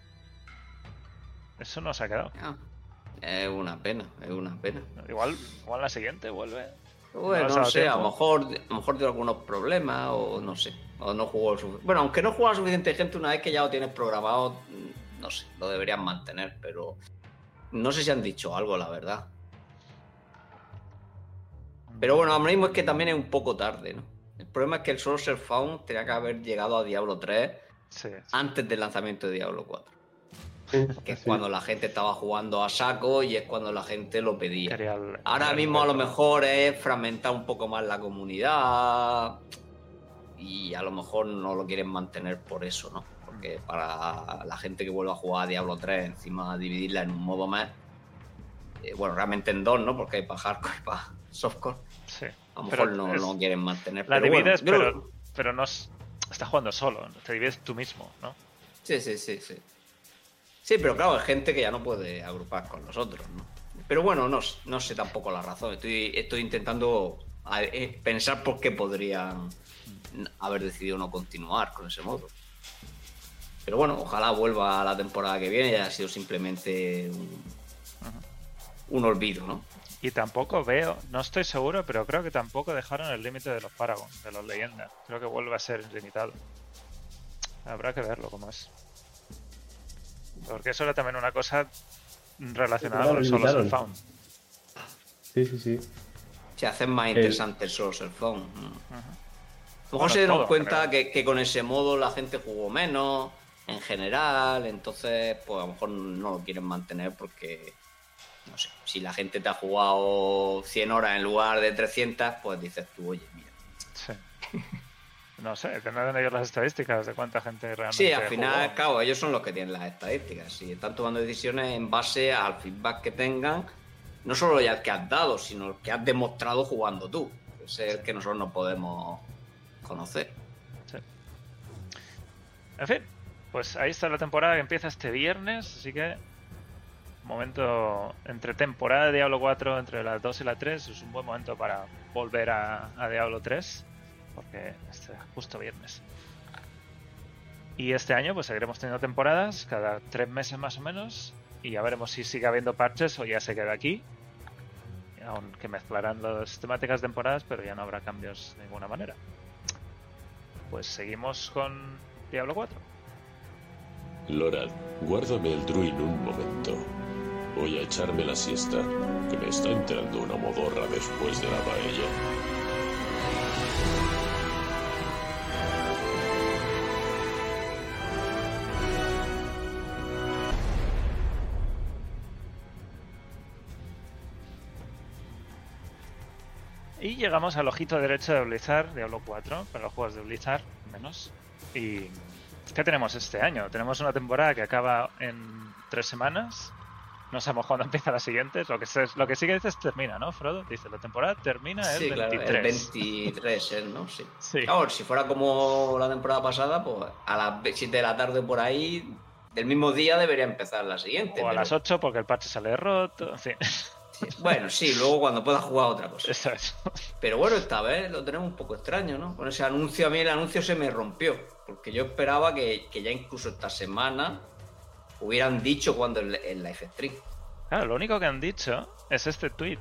Eso no se ha quedado. Ah, Es una pena, es una pena. Igual, igual la siguiente vuelve. Bueno, no, sé, a lo mejor, a lo mejor tiene algunos problemas o no sé. O no jugó suficiente. Bueno, aunque no juega suficiente gente, una vez que ya lo tienes programado, mm, no sé, lo deberían mantener, pero no sé si han dicho algo, la verdad. Pero bueno, ahora mismo es que también es un poco tarde, ¿no? El problema es que el Sorcerer Found tenía que haber llegado a Diablo 3 Sí, antes del lanzamiento de Diablo 4. [LAUGHS] Que es cuando la gente estaba jugando a saco y es cuando la gente lo pedía. el- Ahora el mismo a lo mejor es fragmentar un poco más la comunidad y a lo mejor no lo quieren mantener por eso, ¿no? Porque para la gente que vuelva a jugar a Diablo 3, encima dividirla en un modo más, eh, bueno, realmente en dos, ¿no? Porque hay para hardcore y para softcore. Sí. A lo mejor no, es- no quieren mantener. La pero divides, pero, pero no es- estás jugando solo. Te divides tú mismo, ¿no? Sí, sí, sí, sí. Sí, pero claro, hay gente que ya no puede agrupar con nosotros, ¿no? Pero bueno, no, sé tampoco la razón. Estoy, estoy intentando eh, pensar por qué podrían haber decidido no continuar con ese modo. Pero bueno, ojalá vuelva a la temporada que viene y haya sido simplemente un, un olvido, ¿no? Y tampoco veo, no estoy seguro, pero creo que tampoco dejaron el límite de los Paragon, de los leyendas. Creo que vuelve a ser limitado. Habrá que verlo cómo es. Porque eso era también una cosa relacionada Claro, con el solo limitaron. Found. Sí, sí, sí. Se hace más interesante el Sorcerer Phone. Mm. A lo mejor Bueno, se dieron todo, cuenta que, que con ese modo la gente jugó menos en general, entonces pues a lo mejor no lo quieren mantener porque, no sé, si la gente te ha jugado 100 horas en lugar de 300, pues dices tú, oye, mira. Sí. No sé, tendrán ellos las estadísticas de cuánta gente realmente. Sí, al final, claro, ellos son los que tienen las estadísticas y están tomando decisiones en base al feedback que tengan, no solo ya el que has dado, sino el que has demostrado jugando tú. Ese es el que nosotros no podemos conocer. En fin, pues ahí está la temporada que empieza este viernes, así que momento entre temporada de Diablo 4, entre las 2 y la 3, es un buen momento para volver a, a Diablo 3, porque este es justo viernes. Y este año pues seguiremos teniendo temporadas cada tres meses más o menos, y ya veremos si sigue habiendo parches o ya se queda aquí. Aunque mezclarán las temáticas temporadas, pero ya no habrá cambios de ninguna manera. Pues seguimos con Diablo 4. Loran, guárdame el druid un momento. Voy a echarme la siesta, que me está entrando una modorra después de la paella. Llegamos al ojito derecho de Blizzard, Diablo 4, para los juegos de Blizzard, menos. ¿Y qué tenemos este año? Tenemos una temporada que acaba en tres semanas. No sabemos cuándo [LAUGHS] empieza la siguiente. Lo que, se- lo que sí que dices termina, ¿no, Frodo? Dice, la temporada termina el Sí, claro, 23. el 23, ¿eh? ¿no? Sí. Sí. Claro, si fuera como la temporada pasada, pues a las 7 de la tarde por ahí, del mismo día debería empezar la siguiente. o a pero- las 8 porque el parche sale roto. En fin. [LAUGHS] [LAUGHS] Bueno, sí, luego cuando pueda jugar otra cosa. Exacto. Pero bueno, esta vez lo tenemos un poco extraño, ¿no? Con ese anuncio, a mí el anuncio se me rompió. Porque yo esperaba que, que ya incluso esta semana hubieran dicho cuando el, el live stream. Claro, lo único que han dicho es este tweet.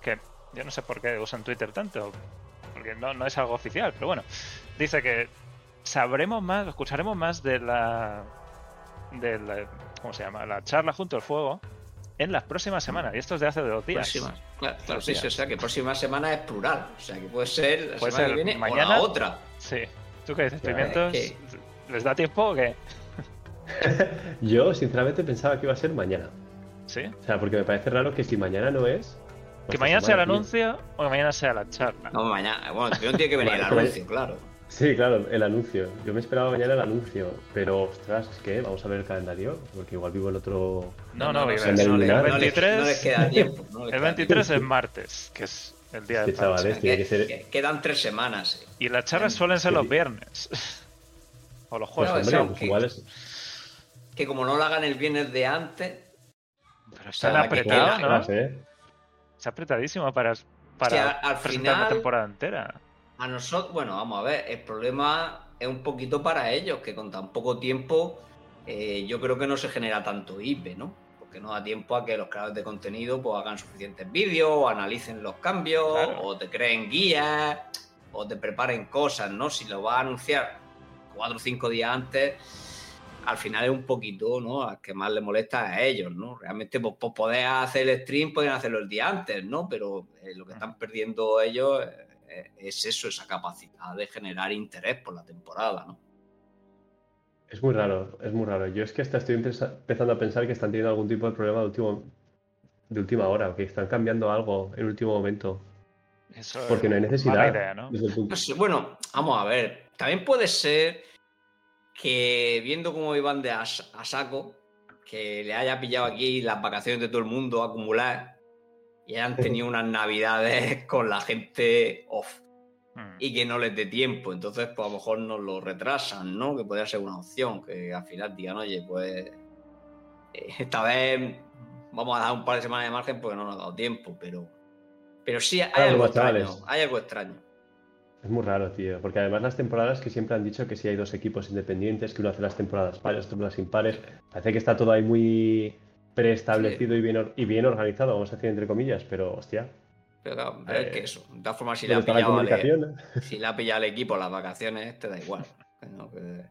Que yo no sé por qué usan Twitter tanto. Porque no, no es algo oficial, pero bueno. Dice que sabremos más, escucharemos más de la. de la. ¿Cómo se llama? La charla junto al fuego en las próximas semanas. Y esto es de hace dos días. Próximas. Claro, claro, sí, días. o sea que próxima semana es plural. O sea que puede ser la Puede semana ser que viene o mañana. la otra. Sí. ¿Tú qué dices, ¿Les da tiempo o qué? [LAUGHS] Yo, sinceramente, pensaba que iba a ser mañana. Sí. O sea, porque me parece raro que si mañana no es. Que pues mañana esta sea el anuncio o que mañana sea la charla. No, mañana. Bueno, primero tiene que venir [LAUGHS] el pues- anuncio, claro. Sí, claro, el anuncio. Yo me esperaba mañana el anuncio, pero ostras, es que vamos a ver el calendario, porque igual vivo el otro. No, no, no, El. No les, 23, no les queda tiempo. no les el queda 23 es martes, que es el día Este del chaval, parche. tiene que ser- Que- quedan tres semanas. eh. Y las charlas suelen ser los viernes. [LAUGHS] o los jueves. Hombre, pues que- igual es. Que como no lo hagan el viernes de antes, Pero están sea, que apretados, queda- ¿no? Ostras, eh. Está apretadísimo para, para que al- al presentar una final- temporada entera. A nosotros, bueno, vamos a ver, el problema es un poquito para ellos, que con tan poco tiempo eh, yo creo que no se genera tanto IP, ¿no? Porque no da tiempo a que los creadores de contenido pues hagan suficientes vídeos, o analicen los cambios, Claro. o te creen guías, o te preparen cosas, ¿no? Si lo vas a anunciar cuatro o cinco días antes, al final es un poquito, ¿no? Al que más le molesta a ellos, ¿no? Realmente, pues, pues poder hacer el stream, pueden hacerlo el día antes, ¿no? Pero eh, lo que están perdiendo ellos eh, es eso, esa capacidad de generar interés por la temporada, ¿no? Es muy raro, es muy raro. Yo es que hasta estoy empeza- empezando a pensar que están teniendo algún tipo de problema de, último, de última hora, que están cambiando algo en último momento. Eso Porque no hay es necesidad. bueno, vamos a ver. También puede ser que viendo cómo iban de a, a saco, que le haya pillado aquí las vacaciones de todo el mundo acumular y hayan tenido unas navidades [LAUGHS] con la gente off Mm. y que no les dé tiempo. Entonces, pues a lo mejor nos lo retrasan, ¿no? Que podría ser una opción, que al final digan, oye, pues eh, esta vez vamos a dar un par de semanas de margen porque no nos ha dado tiempo, pero, pero sí hay Claro, algo chavales. extraño, hay algo extraño. Es muy raro, tío, porque además las temporadas que siempre han dicho que si hay dos equipos independientes, que uno hace las temporadas pares, otro las impares, parece que está todo ahí muy preestablecido y, bien, y bien organizado, vamos a decir entre comillas, pero hostia, Pero claro, pero es Eh, que eso, de todas formas, si le, ¿dónde ha está la pillado al, comunicación? si le ha pillado al equipo las vacaciones, te da igual. [LAUGHS] ¿no? Que-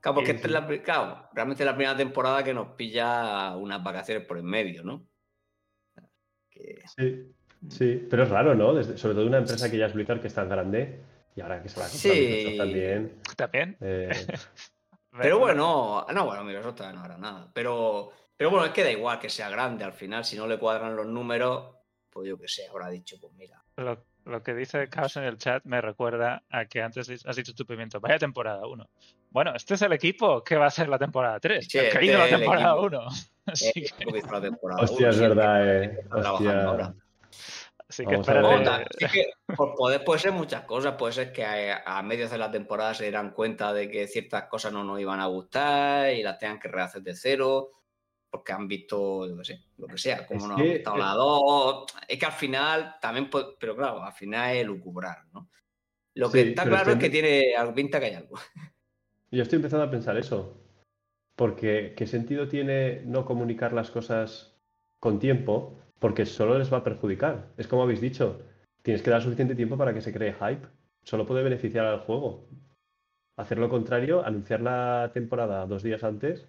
Claro, porque Sí, esta es la, claro, realmente es la primera temporada que nos pilla unas vacaciones por en medio, ¿no? Que- Sí, sí, pero es raro, ¿no? Desde- sobre todo una empresa que ya es Blizzard, que es tan grande, y ahora que se va a Sí. También. También. eh, [LAUGHS] Pero bueno, no, bueno, Microsoft todavía no hará nada. Pero, pero bueno, es que da igual que sea grande, al final, si no le cuadran los números, pues yo qué sé, habrá dicho, pues mira. Lo, lo que dice Chaos en el chat me recuerda a que antes has dicho tu pimiento. Vaya temporada 1. Bueno, este es el equipo que va a ser la temporada 3. Sí, el que este hizo la temporada equipo. 1. [LAUGHS] Así Eh, que, que la temporada hostia, uno, es verdad, que eh. está trabajando ahora. Hostia. así que espérate. ver. Otra, es que por poder puede ser muchas cosas, puede ser que a, a medios de la temporada se dieran cuenta de que ciertas cosas no nos iban a gustar y las tengan que rehacer de cero, porque han visto, yo qué sé, lo que sea, como no que- han gustado la dos. Es que al final también, puede- pero claro, al final es lucubrar, ¿no? Lo que Sí, está claro es que tiene pinta que hay algo. [LAUGHS] Yo estoy empezando a pensar eso. Porque, ¿qué sentido tiene no comunicar las cosas con tiempo? Porque solo les va a perjudicar. Es como habéis dicho, tienes que dar suficiente tiempo para que se cree hype. Solo puede beneficiar al juego. Hacer lo contrario, anunciar la temporada dos días antes,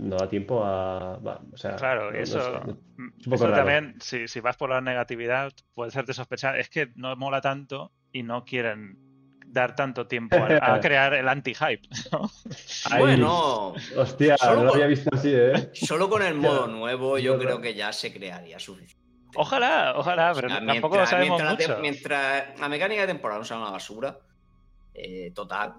no da tiempo a. va, o sea, Claro, no- eso, no- un poco eso también, si, si vas por la negatividad, puede hacerte sospechar. Es que no mola tanto y no quieren dar tanto tiempo a, a [LAUGHS] crear el anti-hype. Bueno, Hostia, no lo había visto así, ¿eh? solo con el modo nuevo yo creo que ya se crearía suficiente. Ojalá, ojalá, O sea, pero tampoco mientras- sabemos mucho. mientras la mecánica de temporada no sea una basura, eh, total,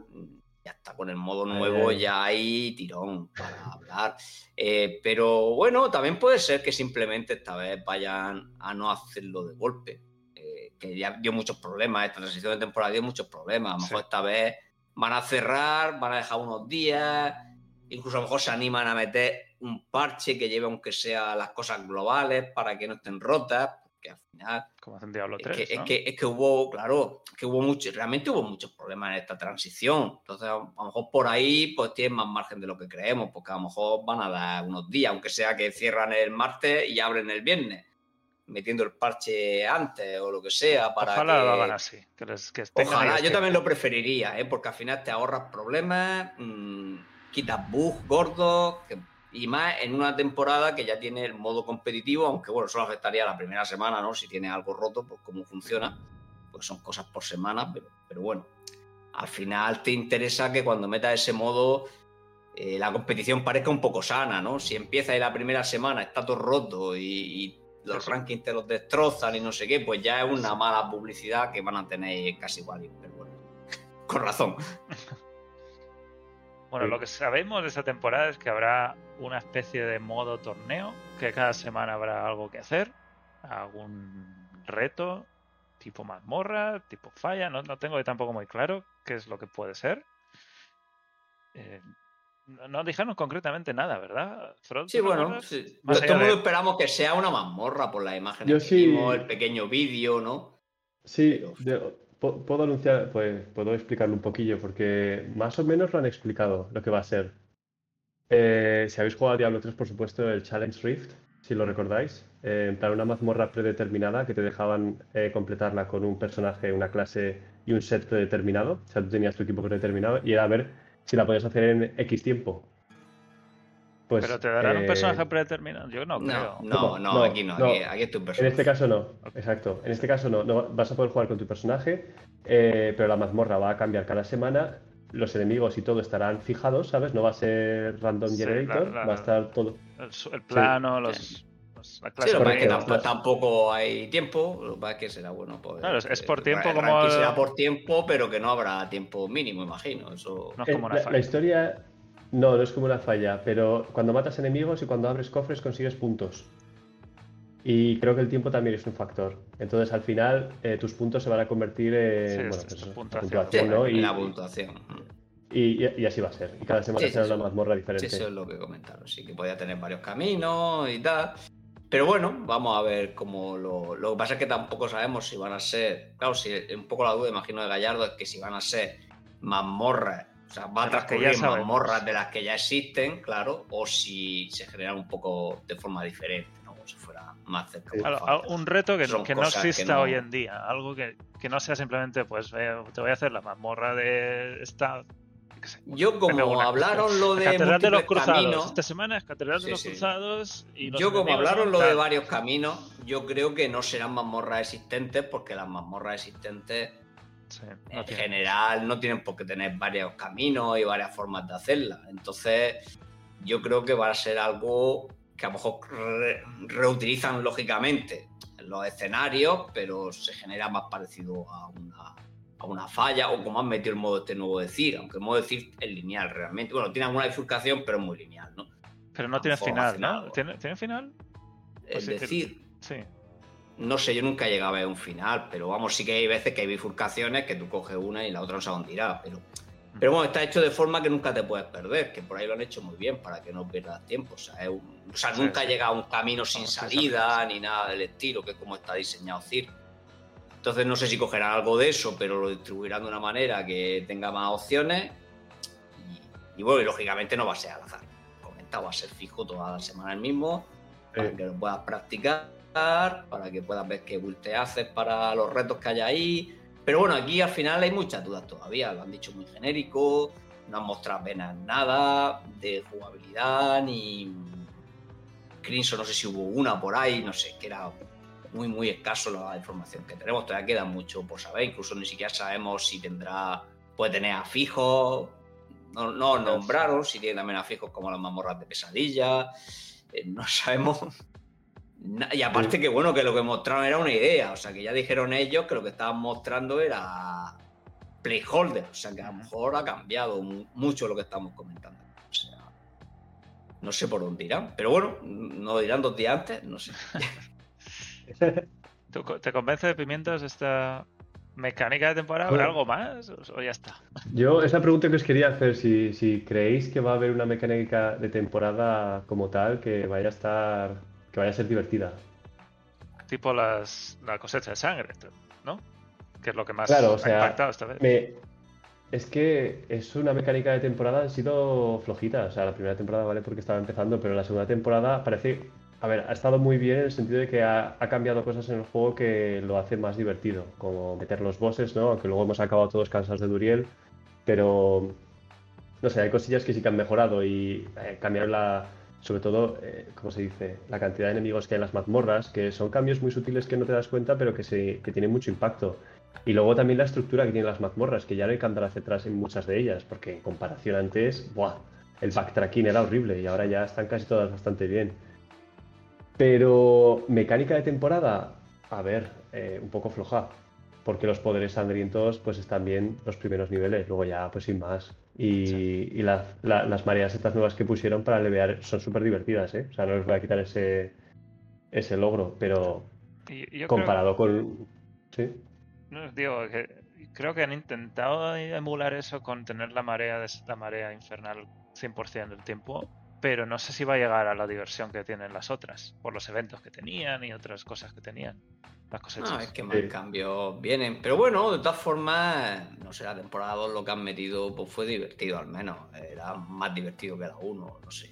ya está con el modo nuevo, ya hay tirón para hablar. Eh, pero bueno, también puede ser que simplemente esta vez vayan a no hacerlo de golpe. eh, que ya dio muchos problemas, esta transición de temporada dio muchos problemas. A lo mejor Sí. esta vez van a cerrar, van a dejar unos días, incluso a lo mejor se animan a meter un parche que lleve aunque sea las cosas globales para que no estén rotas, porque al final Como hace en Diablo es 3. que, es, que, es que hubo, claro, que hubo mucho, realmente hubo muchos problemas en esta transición. Entonces, a lo mejor por ahí pues tienen más margen de lo que creemos, porque a lo mejor van a dar unos días, aunque sea que cierran el martes y abren el viernes, metiendo el parche antes o lo que sea para Ojalá que... lo hagan así. Que les, que Ojalá, yo también lo preferiría, ¿eh? porque al final te ahorras problemas, mm, quitas bugs gordos que- y más en una temporada que ya tiene el modo competitivo, aunque bueno, solo afectaría la primera semana, ¿no? Si tiene algo roto, pues cómo funciona, pues son cosas por semana, pero, pero bueno, al final te interesa que cuando metas ese modo eh, la competición parezca un poco sana, ¿no? Si empieza y la primera semana está todo roto y, y los rankings te los destrozan y no sé qué, pues ya es una mala publicidad que van a tener casi igual. Pero bueno, [LAUGHS] con razón. [LAUGHS] Bueno, Sí. lo que sabemos de esta temporada es que habrá una especie de modo torneo, que cada semana habrá algo que hacer, algún reto, tipo mazmorra, tipo falla, no, no tengo tampoco muy claro qué es lo que puede ser. Eh, no, no dijeron concretamente nada, ¿verdad? Sí, ¿tú bueno, sí. Más todo de- esperamos que sea una mazmorra por las imágenes Yo que sí- vimos, el pequeño vídeo, ¿no? Sí, de- po- puedo anunciar, pues puedo explicarlo un poquillo, porque más o menos lo han explicado lo que va a ser. Eh, si habéis jugado a Diablo 3, por supuesto, el Challenge Rift, si lo recordáis, eh, plan una mazmorra predeterminada que te dejaban eh, completarla con un personaje, una clase y un set predeterminado. O sea, tú tenías tu equipo predeterminado y era a ver si la podías hacer en X tiempo. Pues, Pero te darán un eh, personaje predeterminado. Yo no, No, creo. no, no, No, aquí no, no. Aquí, aquí es tu En personaje. este caso no, exacto. En este caso no, no vas a poder jugar con tu personaje, eh, pero la mazmorra va a cambiar cada semana. Los enemigos y todo estarán fijados, ¿sabes? No va a ser random Sí, generator, la- la- va a estar todo. El, el plano, los, los- la Sí, clase lo que tampoco, tampoco hay tiempo, lo que es que será bueno. Pues, Claro, es- es por eh, tiempo el como será por tiempo, pero que no habrá tiempo mínimo, imagino. Eso... no es Eh, como una la, la historia, no, no es como una falla, pero cuando matas enemigos y cuando abres cofres consigues puntos. Y creo que el tiempo también es un factor. Entonces, al final, eh, tus puntos se van a convertir en Sí, bueno, es- pues puntuación. puntuación, ¿no? en Y, la puntuación. y- y- y así va a ser. Y cada semana Sí, será sí, una mazmorra Sí, diferente. eso es lo que comentaron. Sí, que podía tener varios caminos y tal. Pero bueno, vamos a ver cómo lo. Lo que pasa es que tampoco sabemos si van a ser. Claro, si un poco la duda, imagino, de Gallardo es que si van a ser mazmorras. O sea, va a transcurrir mazmorras de las que ya existen, claro, o si se generan un poco de forma diferente, ¿no? Como si fuera más cerca. Falta. un reto que, no que exista no- hoy en día, algo que, que no sea simplemente, pues te voy a hacer la mazmorra de esta. sé, Yo, me como hablaron lo de Catedral de los múltiples Cruzados. caminos, Esta semana es Catedral de Sí, los sí. Cruzados. Y los Yo, como hablaron lo de varios caminos, yo creo que no serán mazmorras existentes porque las mazmorras existentes Sí, en tiene- general no tienen por qué tener varios caminos y varias formas de hacerlas. Entonces, yo creo que va a ser algo que a lo mejor re- reutilizan lógicamente en los escenarios, pero se genera más parecido a una, a una falla o como han metido el modo este nuevo decir, aunque el modo decir es lineal realmente. Bueno, tiene alguna bifurcación, pero es muy lineal, ¿no? Pero no tiene final, ¿no? ¿Tiene, ¿Tiene final? Es Pues decir, Sí. No sé, yo nunca he llegado a ver un final, pero vamos, sí que hay veces que hay bifurcaciones que tú coges una y la otra no sabe dónde irá, pero, pero bueno, está hecho de forma que nunca te puedes perder, que por ahí lo han hecho muy bien para que no pierdas tiempo. O sea, es un- o sea Sí, nunca sí. llega a un camino sin sí, salida ni nada del estilo, que es como está diseñado CIR. Entonces no sé si cogerán algo de eso, pero lo distribuirán de una manera que tenga más opciones. Y, y bueno, y lógicamente no va a ser al azar. Comentado, va a ser fijo toda la semana el mismo para Eh, que lo puedas practicar, para que puedas ver qué build haces para los retos que hay ahí. Pero bueno, aquí al final hay muchas dudas todavía, lo han dicho muy genérico, no han mostrado apenas nada de jugabilidad, ni Crimson, no sé si hubo una por ahí, no sé, que era muy, muy escaso la información que tenemos, todavía queda mucho por saber, incluso ni siquiera sabemos si tendrá, puede tener afijos, no, no nombraron, si tiene también afijos como las mazmorras de pesadilla, eh, no [LAUGHS] sabemos. Y aparte que bueno, que lo que mostraron era una idea, o sea que ya dijeron ellos que lo que estaban mostrando era playholder, o sea que a lo mejor ha cambiado mu- mucho lo que estamos comentando. O sea, no sé por dónde irán, pero bueno, no dirán dos días antes, no sé. [LAUGHS] ¿Tú co- ¿Te convence de Pimientos esta ¿Mecánica de temporada? ¿Habrá algo más? ¿O o ya está? [LAUGHS] Yo, esa pregunta que os quería hacer, si, si creéis que va a haber una mecánica de temporada como tal que vaya a estar, que vaya a ser divertida. Tipo las, la cosecha de sangre, ¿no? Que es lo que más Claro, o ha sea, impactado esta vez. Me- es que es una mecánica de temporada, han sido flojitas. O sea, la primera temporada vale porque estaba empezando, pero la segunda temporada parece, a ver, ha estado muy bien en el sentido de que ha, ha cambiado cosas en el juego que lo hace más divertido, como meter los bosses, ¿no? Aunque luego hemos acabado todos cansados de Duriel, pero no sé, hay cosillas que sí que han mejorado y eh, cambiaron la, sobre todo, eh, ¿cómo se dice? La cantidad de enemigos que hay en las mazmorras, que son cambios muy sutiles que no te das cuenta, pero que, se, que tienen mucho impacto. Y luego también la estructura que tienen las mazmorras, que ya no hay que andar hacia atrás en muchas de ellas, porque en comparación antes, ¡buah! El backtracking era horrible y ahora ya están casi todas bastante bien. Pero mecánica de temporada, a ver, eh, un poco floja, porque los poderes sangrientos pues están bien los primeros niveles, luego ya pues sin más. Y, y la- la- las mareas estas nuevas que pusieron para levear son súper divertidas, ¿eh? O sea, no les voy a quitar ese, ese logro, pero creo- comparado con... Sí. No, digo que creo que han intentado emular eso con tener la marea la marea infernal 100% del tiempo, pero no sé si va a llegar a la diversión que tienen las otras, por los eventos que tenían y otras cosas que tenían. Las cosechas. No, es que más Sí. cambios vienen. Pero bueno, de todas formas, no sé, la temporada 2 lo que han metido pues fue divertido al menos. Era más divertido que la 1, no sé.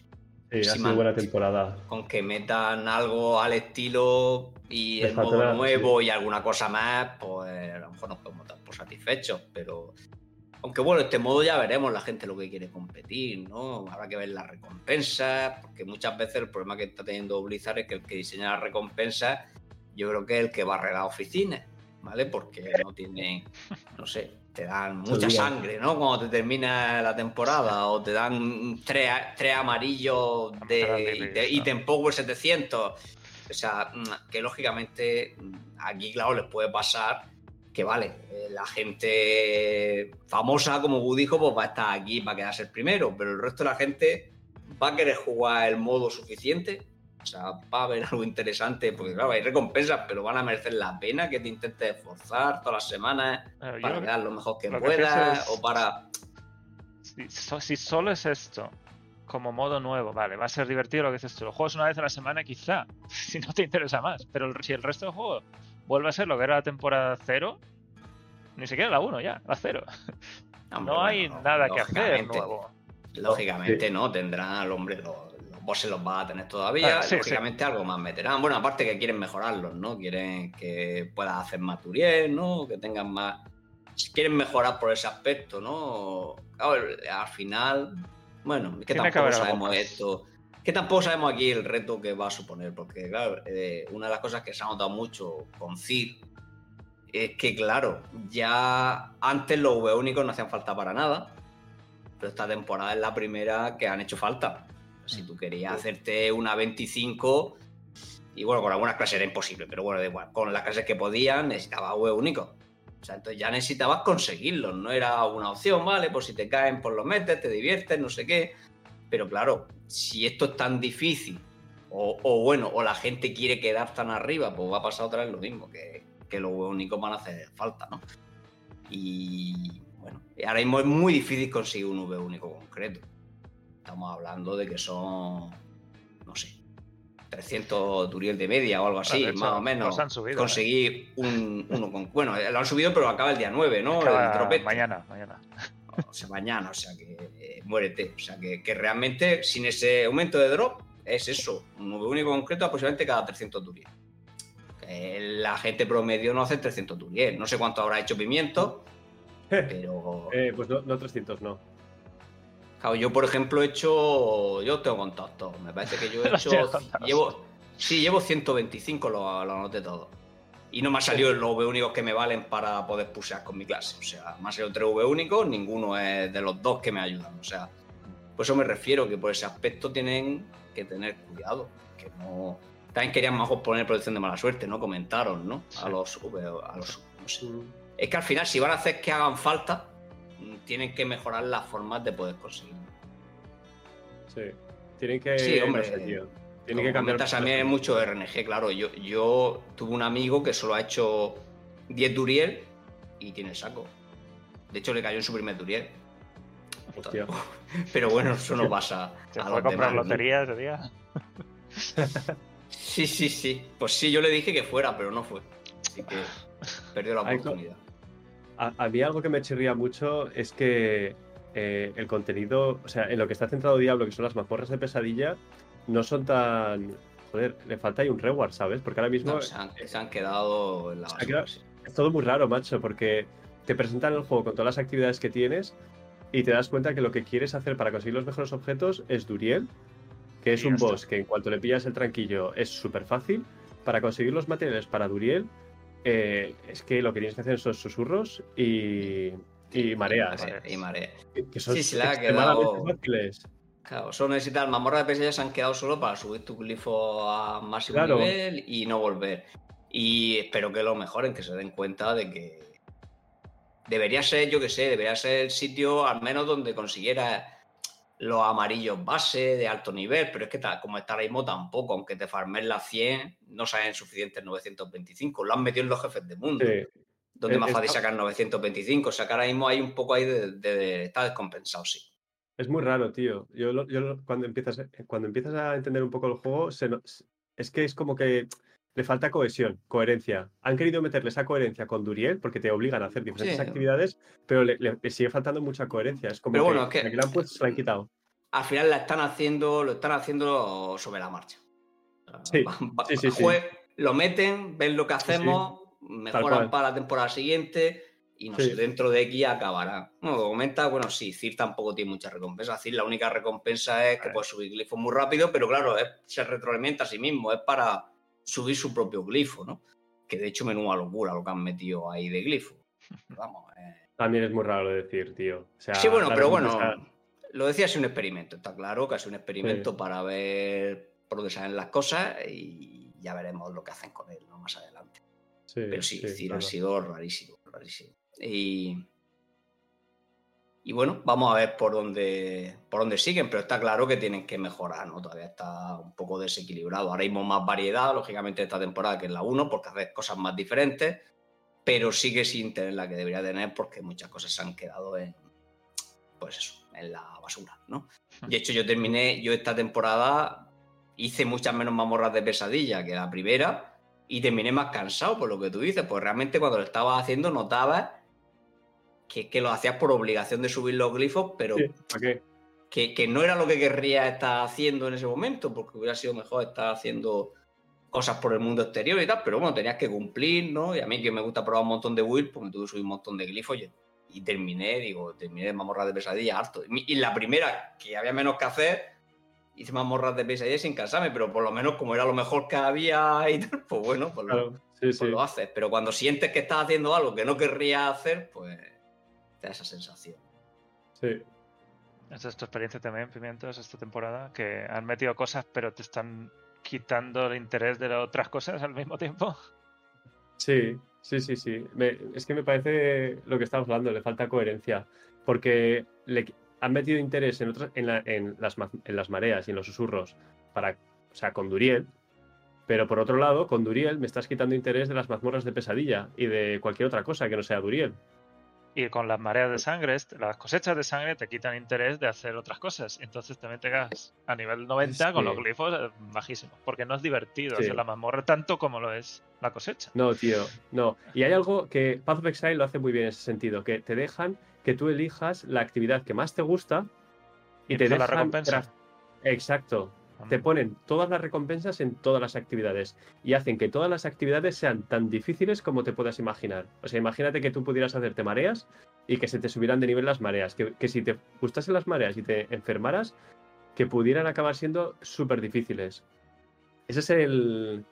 Sí, ha sido buena temporada. Con que metan algo al estilo y el modo nuevo y alguna cosa más, pues a lo mejor nos podemos dar por satisfechos. Pero aunque bueno, este modo ya veremos la gente lo que quiere competir, ¿no? Habrá que ver las recompensas, porque muchas veces el problema que está teniendo Blizzard es que el que diseña las recompensas, yo creo que es el que barre las oficinas, ¿vale? Porque no tienen, no sé, te dan mucha sangre, ¿no? Cuando te termina la temporada, o te dan tres, tres amarillos de, ítem Power 700. O sea, mm, que lógicamente mm, aquí, claro, les puede pasar que vale, eh, la gente famosa, como Gu dijo, pues va a estar aquí para quedarse el primero, pero el resto de la gente va a querer jugar el modo suficiente. O sea, va a haber algo interesante, porque claro, hay recompensas, pero van a merecer la pena que te intentes esforzar todas las semanas para quedar lo mejor que lo puedas, es- o para... si, so- si solo es esto, como modo nuevo, vale, va a ser divertido lo que dices tú. Lo juegas una vez a la semana, quizá, [LAUGHS] si no te interesa más. Pero si el resto del juego vuelve a ser lo que era la temporada 0, ni siquiera la 1 ya, la 0. Hombre, No hay bueno, nada que hacer nuevo. Lógicamente no, tendrán al hombre, los, los bosses los va a tener todavía. Ah, sí, lógicamente algo más meterán. Bueno, aparte que quieren mejorarlos, ¿no? Quieren que puedas hacer más Turiel, ¿no? Que tengan más. Quieren mejorar por ese aspecto, ¿no? Claro, al final, bueno, es que Tiene tampoco sabemos más. esto. Que tampoco sabemos aquí el reto que va a suponer, porque, claro, eh, una de las cosas que se ha notado mucho con Cid es que, claro, ya antes los V únicos no hacían falta para nada, pero esta temporada es la primera que han hecho falta. Si tú querías hacerte una 25, y bueno, con algunas clases era imposible, pero bueno, da igual, con las clases que podían necesitabas V únicos. O sea, entonces ya necesitabas conseguirlos, no era una opción, ¿vale? Pues si te caen, pues los metes, te diviertes, no sé qué. Pero claro, si esto es tan difícil, o, o bueno, o la gente quiere quedar tan arriba, pues va a pasar otra vez lo mismo, que, que los únicos van a hacer falta, ¿no? Y bueno, ahora mismo es muy difícil conseguir un V único concreto. Estamos hablando de que son, no sé, 300 Turiel de media o algo así, hecho, más o menos. han subido, ¿eh? Conseguir un, uno con. Bueno, lo han subido, pero acaba el día 9, ¿no? Acaba el dropete. mañana, mañana. O sea, mañana, o sea que eh, muérete. O sea que, que realmente sin ese aumento de drop es eso, un único concreto aproximadamente cada 300 Turiel. Que la gente promedio no hace 300 Turiel. No sé cuánto habrá hecho Pimiento, [LAUGHS] pero Eh, pues no, no 300, no. claro, yo por ejemplo he hecho, yo tengo contacto, me parece que yo he [LAUGHS] hecho, llevo, sí, llevo 125, lo, lo anoté todo. Y no me ha salido los V únicos que me valen para poder pusear con mi clase. O sea, me han salido tres V únicos, ninguno es de los dos que me ayudan. O sea, por eso me refiero que por ese aspecto tienen que tener cuidado. Que no. También querían mejor poner protección de mala suerte, ¿no? Comentaron, ¿no? A los V, a los. No sé. Es que al final, si van a hacer que hagan falta, mm, tienen que mejorar las formas de poder conseguirlo. Sí. Tienen que. Sí, hombre. no sé, Como que cambiar. comentas, a mí hay mucho RNG, claro. Yo, yo tuve un amigo que solo ha hecho 10 Duriel y tiene el saco. De hecho, le cayó en su primer Duriel. Hostia. [LAUGHS] Pero bueno, eso no pasa Se a fue a los comprar demás, lotería ese día. [LAUGHS] Sí, sí, sí. Pues sí, yo le dije que fuera, pero no fue. Así que perdió la oportunidad. A, a mí algo que me chirría mucho es que eh, el contenido, o sea, en lo que está centrado Diablo, que son las mazmorras de pesadilla, no son tan... Joder, le falta ahí un reward, ¿sabes? Porque ahora mismo No, se, han, se han quedado en la Se ha basura. quedado- sí. es todo muy raro, macho, porque te presentan el juego con todas las actividades que tienes y te das cuenta que lo que quieres hacer para conseguir los mejores objetos es Duriel, que es Y un está. boss que en cuanto le pillas el tranquillo es súper fácil. Para conseguir los materiales para Duriel, eh, es que lo que tienes que hacer son susurros y, y mareas, marea, Y marea. que- que son Sí, se le ha quedado- fáciles. Claro, solo necesitas mazmorras de pesadilla se han quedado solo para subir tu glifo a máximo Claro. nivel y no volver. Y espero que lo mejoren, que se den cuenta de que debería ser, yo que sé, debería ser el sitio al menos donde consiguiera los amarillos base de alto nivel, pero es que tal, como está ahora mismo tampoco, aunque te farmes las 100, no salen suficientes 925, lo han metido en los jefes de mundo, Sí. donde Eh, más fácil está- sacar 925, o sea que ahora mismo hay un poco ahí de, de- está descompensado, sí. Es muy raro, tío. Yo, cuando, empiezas, cuando empiezas a entender un poco el juego, se es que es como que le falta cohesión, coherencia. Han querido meterle esa coherencia con Duriel porque te obligan a hacer diferentes Sí. actividades, pero le, sigue faltando mucha coherencia. Es como Pero que, bueno, es que- la han puesto se la han quitado. al final la están haciendo, lo están haciendo sobre la marcha. Sea, Sí, sí, sí, Lo meten, ven lo que hacemos, mejoran para la temporada siguiente y no Sí. sé, dentro de aquí acabará. Bueno, comenta, bueno, sí, Cir tampoco tiene mucha recompensa. Cir la única recompensa es que puedes subir glifos muy rápido, pero claro, es- se retroalimenta a sí mismo, es para subir su propio glifo, ¿no? Que de hecho menuda locura lo que han metido ahí de glifo. [LAUGHS] Vamos, eh, También es muy raro de decir, tío. O sea, Sí, bueno, pero bueno, lo decía es un experimento, está claro que es un experimento para ver por dónde salen las cosas y ya veremos lo que hacen con él ¿no? más adelante. sí, Pero sí, decir, ha sido rarísimo, rarísimo. Y, y bueno, vamos a ver por dónde, por dónde siguen, pero está claro que tienen que mejorar, ¿no? Todavía está un poco desequilibrado. Ahora mismo más variedad, lógicamente, esta temporada que en la 1, porque hace cosas más diferentes, pero sigue sin tener la que debería tener porque muchas cosas se han quedado en, pues eso, en la basura, ¿no? De hecho, yo terminé, yo esta temporada hice muchas menos mamorras de pesadilla que la primera y terminé más cansado por lo que tú dices, pues realmente cuando lo estabas haciendo notabas que, que lo hacías por obligación de subir los glifos, pero que, que no era lo que querría estar haciendo en ese momento, porque hubiera sido mejor estar haciendo cosas por el mundo exterior y tal, pero bueno, tenías que cumplir, ¿no? Y a mí que me gusta probar un montón de builds, pues me tuve que subir un montón de glifos y, y terminé, digo, terminé de mamorras de pesadilla harto. Y, la primera, que había menos que hacer, hice mamorras de pesadilla sin cansarme, pero por lo menos como era lo mejor que había y tal, pues bueno, pues, lo, sí, pues sí. lo haces. Pero cuando sientes que estás haciendo algo que no querrías hacer, pues te da esa sensación. sí. Esa es tu experiencia también, Pimientos, esta temporada, que han metido cosas pero te están quitando el interés de las otras cosas al mismo tiempo. Sí, sí, sí, sí. Me- es que me parece lo que estamos hablando, le falta coherencia. Porque le han metido interés en, otras, en, la- en las, en las mareas y en los susurros, para, o sea, con Duriel. Pero por otro lado, con Duriel me estás quitando interés de las mazmorras de pesadilla y de cualquier otra cosa que no sea Duriel. Y con las mareas de sangre, las cosechas de sangre te quitan interés de hacer otras cosas. Entonces también te quedas a nivel 90 Es con los glifos eh, bajísimos. Porque no es divertido Sí. hacer la mazmorra tanto como lo es la cosecha. No, tío, no. Y hay algo que Path of Exile lo hace muy bien en ese sentido, que te dejan que tú elijas la actividad que más te gusta y, Y te empieza la dejan... recompensa. tras- Te ponen todas las recompensas en todas las actividades y hacen que todas las actividades sean tan difíciles como te puedas imaginar. O sea, imagínate que tú pudieras hacerte mareas y que se te subieran de nivel las mareas. Que, que si te gustasen las mareas y te enfermaras, que pudieran acabar siendo súper difíciles. Ese es el.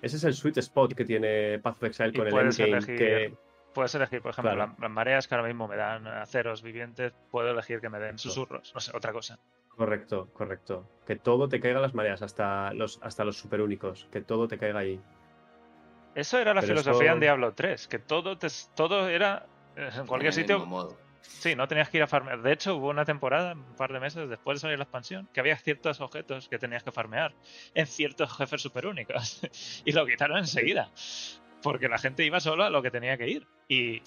Ese es el sweet spot que tiene Path of Exile con el endgame. elegir- Que, Puedes elegir, por ejemplo, Claro. las mareas que ahora mismo me dan aceros vivientes, puedo elegir que me den susurros, no sé, otra cosa. Correcto, correcto. Que todo te caiga a las mareas, hasta los, hasta los super únicos. Que todo te caiga ahí. Eso era la Pero filosofía en Diablo 3, que todo, te- todo era eh, en cualquier En el sitio. modo. Sí, no tenías que ir a farmear. De hecho, hubo una temporada, un par de meses después de salir la expansión, que había ciertos objetos que tenías que farmear en ciertos jefes super únicos. [LAUGHS] y lo quitaron enseguida. Porque la gente iba solo a lo que tenía que ir. Y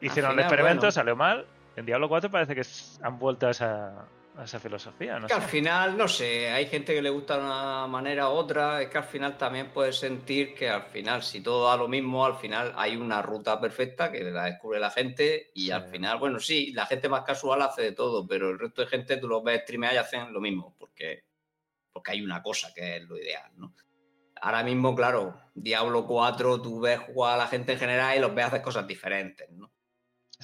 hicieron final, experimento, bueno. salió mal. En Diablo 4 parece que han vuelto a esa, a esa filosofía. No que al final, no sé, hay gente que le gusta de una manera u otra, es que al final también puedes sentir que al final, si todo da lo mismo, al final hay una ruta perfecta que la descubre la gente y Sí. al final, bueno, sí, la gente más casual hace de todo, pero el resto de gente tú los ves streamear y hacen lo mismo, porque, porque hay una cosa que es lo ideal, ¿no? Ahora mismo, claro, Diablo 4, tú ves jugar a la gente en general y los ves hacer cosas diferentes, ¿no?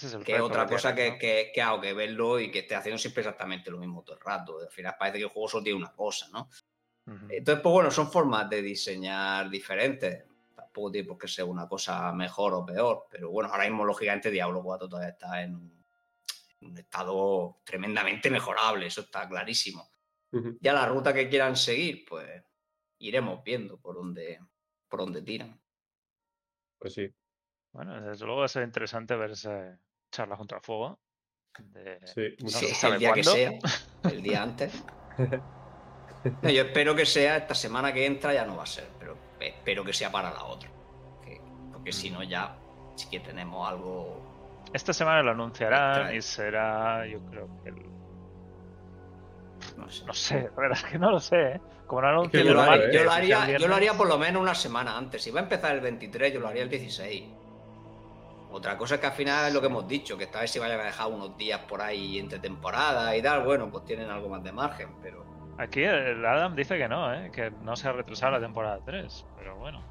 Ese es el que es otra que cosa que, que, que hago que verlo y que esté haciendo siempre exactamente lo mismo todo el rato. Al final parece que el juego solo tiene una cosa, ¿no? Entonces, pues bueno, son formas de diseñar diferentes. Tampoco tiene por qué ser una cosa mejor o peor. Pero bueno, ahora mismo, lógicamente, Diablo 4 todavía está en un, en un estado tremendamente mejorable. Eso está clarísimo. Ya la ruta que quieran seguir, pues iremos viendo por dónde, por dónde tiran. Pues sí. Bueno, desde luego va a ser interesante ver esa charla contra el fuego. de- Sí, no mucho. se Sí, sabe el día cuándo. que sea, el día antes. [LAUGHS] No, yo espero que sea esta semana que entra, ya no va a ser, pero espero que sea para la otra. Que- porque si no, ya sí que tenemos algo. Esta semana lo anunciarán y será, yo creo que el- No sé. No sé, la verdad es que no lo sé, ¿eh? Como no anuncian Yo lo, raro, haría, yo lo haría- yo lo haría por lo menos una semana antes. Si va a empezar el 23, yo lo haría el 16. Otra cosa es que al final es lo que hemos dicho, que esta vez se vayan a dejar unos días por ahí entre temporadas y tal. Bueno, pues tienen algo más de margen, pero. Aquí el Adam dice que no, ¿eh? Que no se ha retrasado la temporada 3. Pero bueno,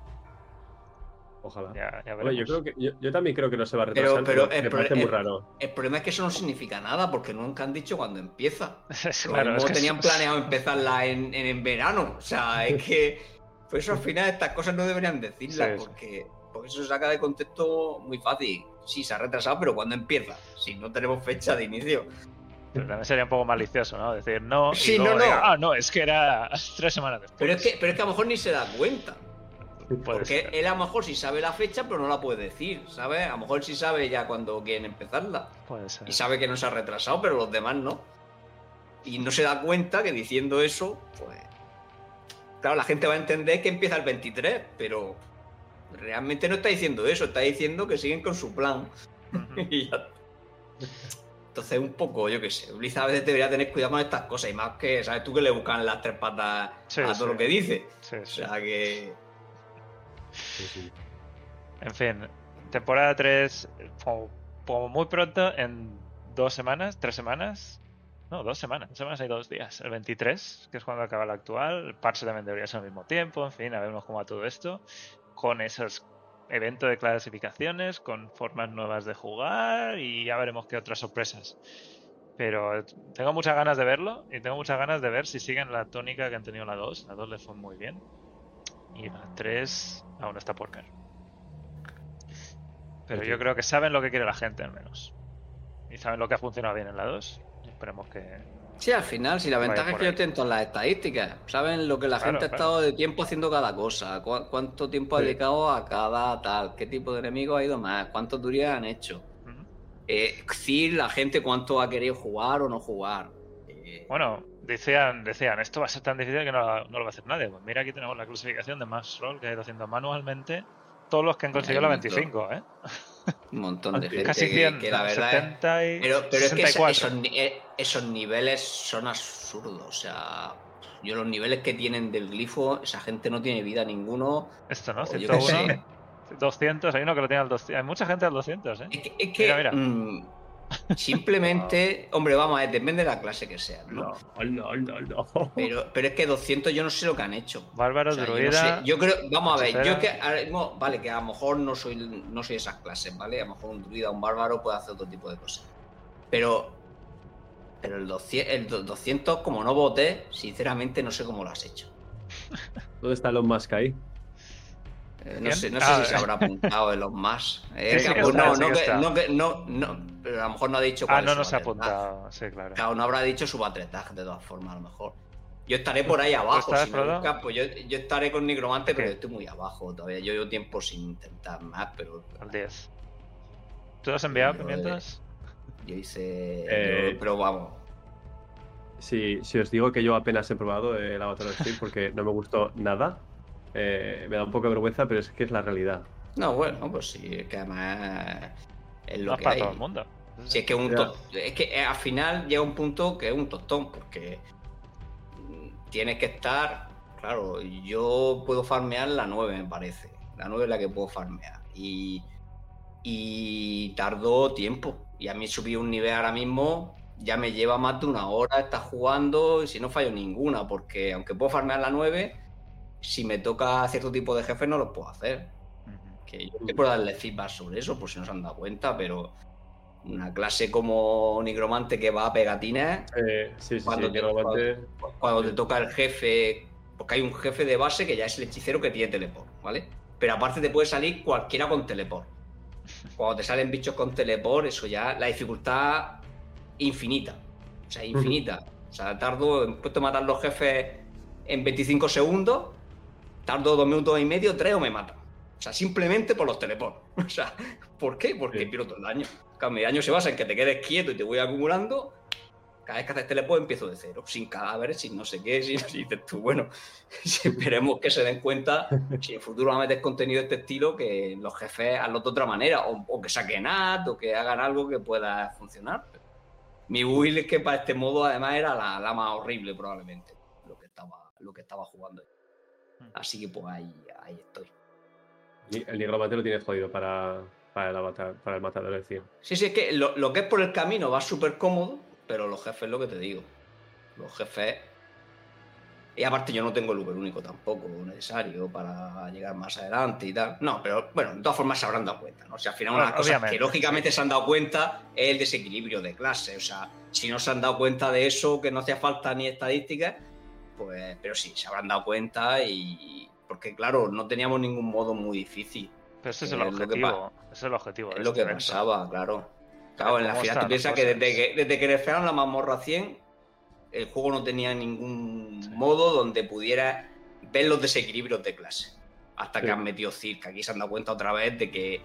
Ojalá. ya, ya yo, creo que, yo, yo también creo que no se va a retrasar, pero pero, el me parece muy raro. El problema es que eso no significa nada, porque nunca han dicho cuándo empieza. [LAUGHS] Claro, es que tenían es- planeado empezarla en, en, en verano. O sea, es que. Por eso al final estas cosas no deberían decirlas, Sí, sí. porque, porque eso se saca de contexto muy fácil. Sí, se ha retrasado, pero ¿cuándo empieza? Si no tenemos fecha de inicio. Pero también sería un poco malicioso, ¿no? Decir no. y Sí, luego no, no. diga, ah, no, es que era [LAUGHS] tres semanas después. Pero es, que, pero es que a lo mejor ni se da cuenta. Porque ser. él a lo mejor sí sabe la fecha, pero no la puede decir, ¿sabes? A lo mejor sí sabe ya cuando quieren empezarla. Puede ser. Y sabe que no se ha retrasado, pero los demás no. Y no se da cuenta que diciendo eso, pues. Claro, la gente va a entender que empieza el 23, pero realmente no está diciendo eso, está diciendo que siguen con su plan. Ujú. [LAUGHS] Y ya. Entonces, un poco, yo qué sé, Blizzard a veces debería tener cuidado con estas cosas, y más que, ¿sabes? Tú que le buscan las tres patas Sí, a todo sí. lo que dice. Sí, O sea que. Sí, sí. En fin, temporada 3, como, como muy pronto, en dos semanas, tres semanas. No, dos semanas. Dos semanas hay dos días. El 23, que es cuando acaba la actual. El parche también debería ser al mismo tiempo. En fin, a veremos cómo va todo esto. Con esos eventos de clasificaciones, con formas nuevas de jugar y ya veremos qué otras sorpresas. Pero tengo muchas ganas de verlo y tengo muchas ganas de ver si siguen la tónica que han tenido la 2. La 2 le fue muy bien. Y la 3 aún está por ver. Pero yo creo que saben lo que quiere la gente, al menos. Y saben lo que ha funcionado bien en la 2. Y esperemos que. Sí, al final, si la ventaja es que ellos tienen todas las estadísticas, saben lo que la Claro, gente ha estado de tiempo haciendo cada cosa, cu- cuánto tiempo ha dedicado a cada tal, qué tipo de enemigo ha ido más, cuántos turías han hecho. Eh, la gente cuánto ha querido jugar o no jugar. Eh, Bueno, decían, decían, esto va a ser tan difícil que no, no lo va a hacer nadie. Pues mira, aquí tenemos la clasificación de Max Roll que ha ido haciendo manualmente. Todos los que han conseguido la un montón. 25, ¿eh? [LAUGHS] [LAUGHS] un montón de gente Casi que, 100, que la verdad es- 70 y Pero, pero es que esa- 64. esos, eh, esos niveles son absurdos. O sea, yo los niveles que tienen del glifo, esa gente no tiene vida ninguno. Esto, ¿no? o yo qué 101, sé. 200, hay uno que lo tiene al 200. Hay mucha gente al 200, ¿eh? Es que, es que, Mira, mira. mm, simplemente, hombre, vamos a ver, depende de la clase que sea, ¿no? No, no, no, no. Pero, pero es que 200 yo no sé lo que han hecho. Bárbaro, O sea, yo, no druida. sé, yo creo, vamos a ver, yo que ahora mismo, vale, que a lo mejor no soy, no soy esas clases, ¿vale? A lo mejor un druida, un bárbaro puede hacer otro tipo de cosas. Pero, pero el 200, el do- 200 como no voté, sinceramente no sé cómo lo has hecho. ¿Dónde está Elon Musk ahí? Eh, no sé, no sé Ah, si se eh. habrá apuntado en los más. Eh, Sí, sí está, no, sí no, que no, que- no, no, pero a lo mejor no ha dicho Ah, cuál no es su nos ha apuntado. Sí, claro. Claro, no habrá dicho su battle tag, de todas formas, a lo mejor. Yo estaré por ahí abajo. Si me buscas, pues yo, yo estaré con Nigromante, pero ¿Qué? yo estoy muy abajo todavía. Yo llevo tiempo sin intentar más, pero Al 10. ¿Tú lo has enviado Pero, mientras? yo hice. Eh, yo- pero vamos. Si, si os digo que yo apenas he probado el Avatar Steel porque no me gustó nada, eh, me da un poco de vergüenza, pero es que es la realidad. No, bueno, pues sí, es que además. Es No lo es que para hay. todo el mundo. Si es que un to- es que eh, al final llega un punto que es un tostón, porque tienes que estar, claro, yo puedo farmear la 9 me parece, la 9 es la que puedo farmear y, y tardó tiempo y a mí subir un nivel ahora mismo ya me lleva más de una hora estar jugando y si no fallo ninguna, porque aunque puedo farmear la 9, si me toca cierto tipo de jefes no los puedo hacer que yo darle feedback sobre eso, por si no se han dado cuenta, pero una clase como Nigromante que va a pegatines, Eh, sí, sí, Cuando sí. te- Nigromante- cuando te toca el jefe, porque hay un jefe de base que ya es el hechicero que tiene teleport, ¿vale? Pero aparte te puede salir cualquiera con teleport. Cuando te salen bichos con teleport, eso ya, la dificultad infinita. O sea, infinita. O sea, tardo, en puesto a matar los jefes en 25 segundos, tardo dos minutos y medio, tres o me matan. O sea, simplemente por los teleports. [LAUGHS] O sea, ¿por qué? Porque Sí. pierdo el daño. Claro, mi daño se basa en que te quedes quieto y te voy acumulando. Cada vez que haces teleport empiezo de cero, sin cadáveres, sin no sé qué, [LAUGHS] sin, sin dices tú, bueno, [LAUGHS] esperemos que se den cuenta, si en futuro van a meter contenido de este estilo, que los jefes hazlo de otra manera, o, o que saquen ad, o que hagan algo que pueda funcionar. Mi build es que para este modo además era la, la más horrible probablemente, lo que estaba, lo que estaba jugando. Así que pues ahí, ahí estoy. El Nigromante lo tienes jodido para, para, el, avatar, para el matador del cien. Sí, sí, es que lo, lo que es por el camino va súper cómodo, pero los jefes, lo que te digo. Los jefes. Y aparte, yo no tengo el Uber único tampoco necesario para llegar más adelante y tal. No, pero bueno, de todas formas se habrán dado cuenta, ¿no? O sea, al final, una Bueno, cosa que lógicamente se han dado cuenta es el desequilibrio de clase. O sea, si no se han dado cuenta de eso, que no hacía falta ni estadísticas, pues. Pero sí, se habrán dado cuenta y. Porque, claro, no teníamos ningún modo muy difícil. Pero ese es Eh, el objetivo. Ese es el objetivo. Es lo que evento. pasaba, claro. Claro, en la ¿Cómo final tú piensas que desde que, desde que nerfearon la mazmorra 100, el juego no tenía ningún Sí. modo donde pudiera ver los desequilibrios de clase. Hasta que han metido circa. Aquí se han dado cuenta otra vez de que,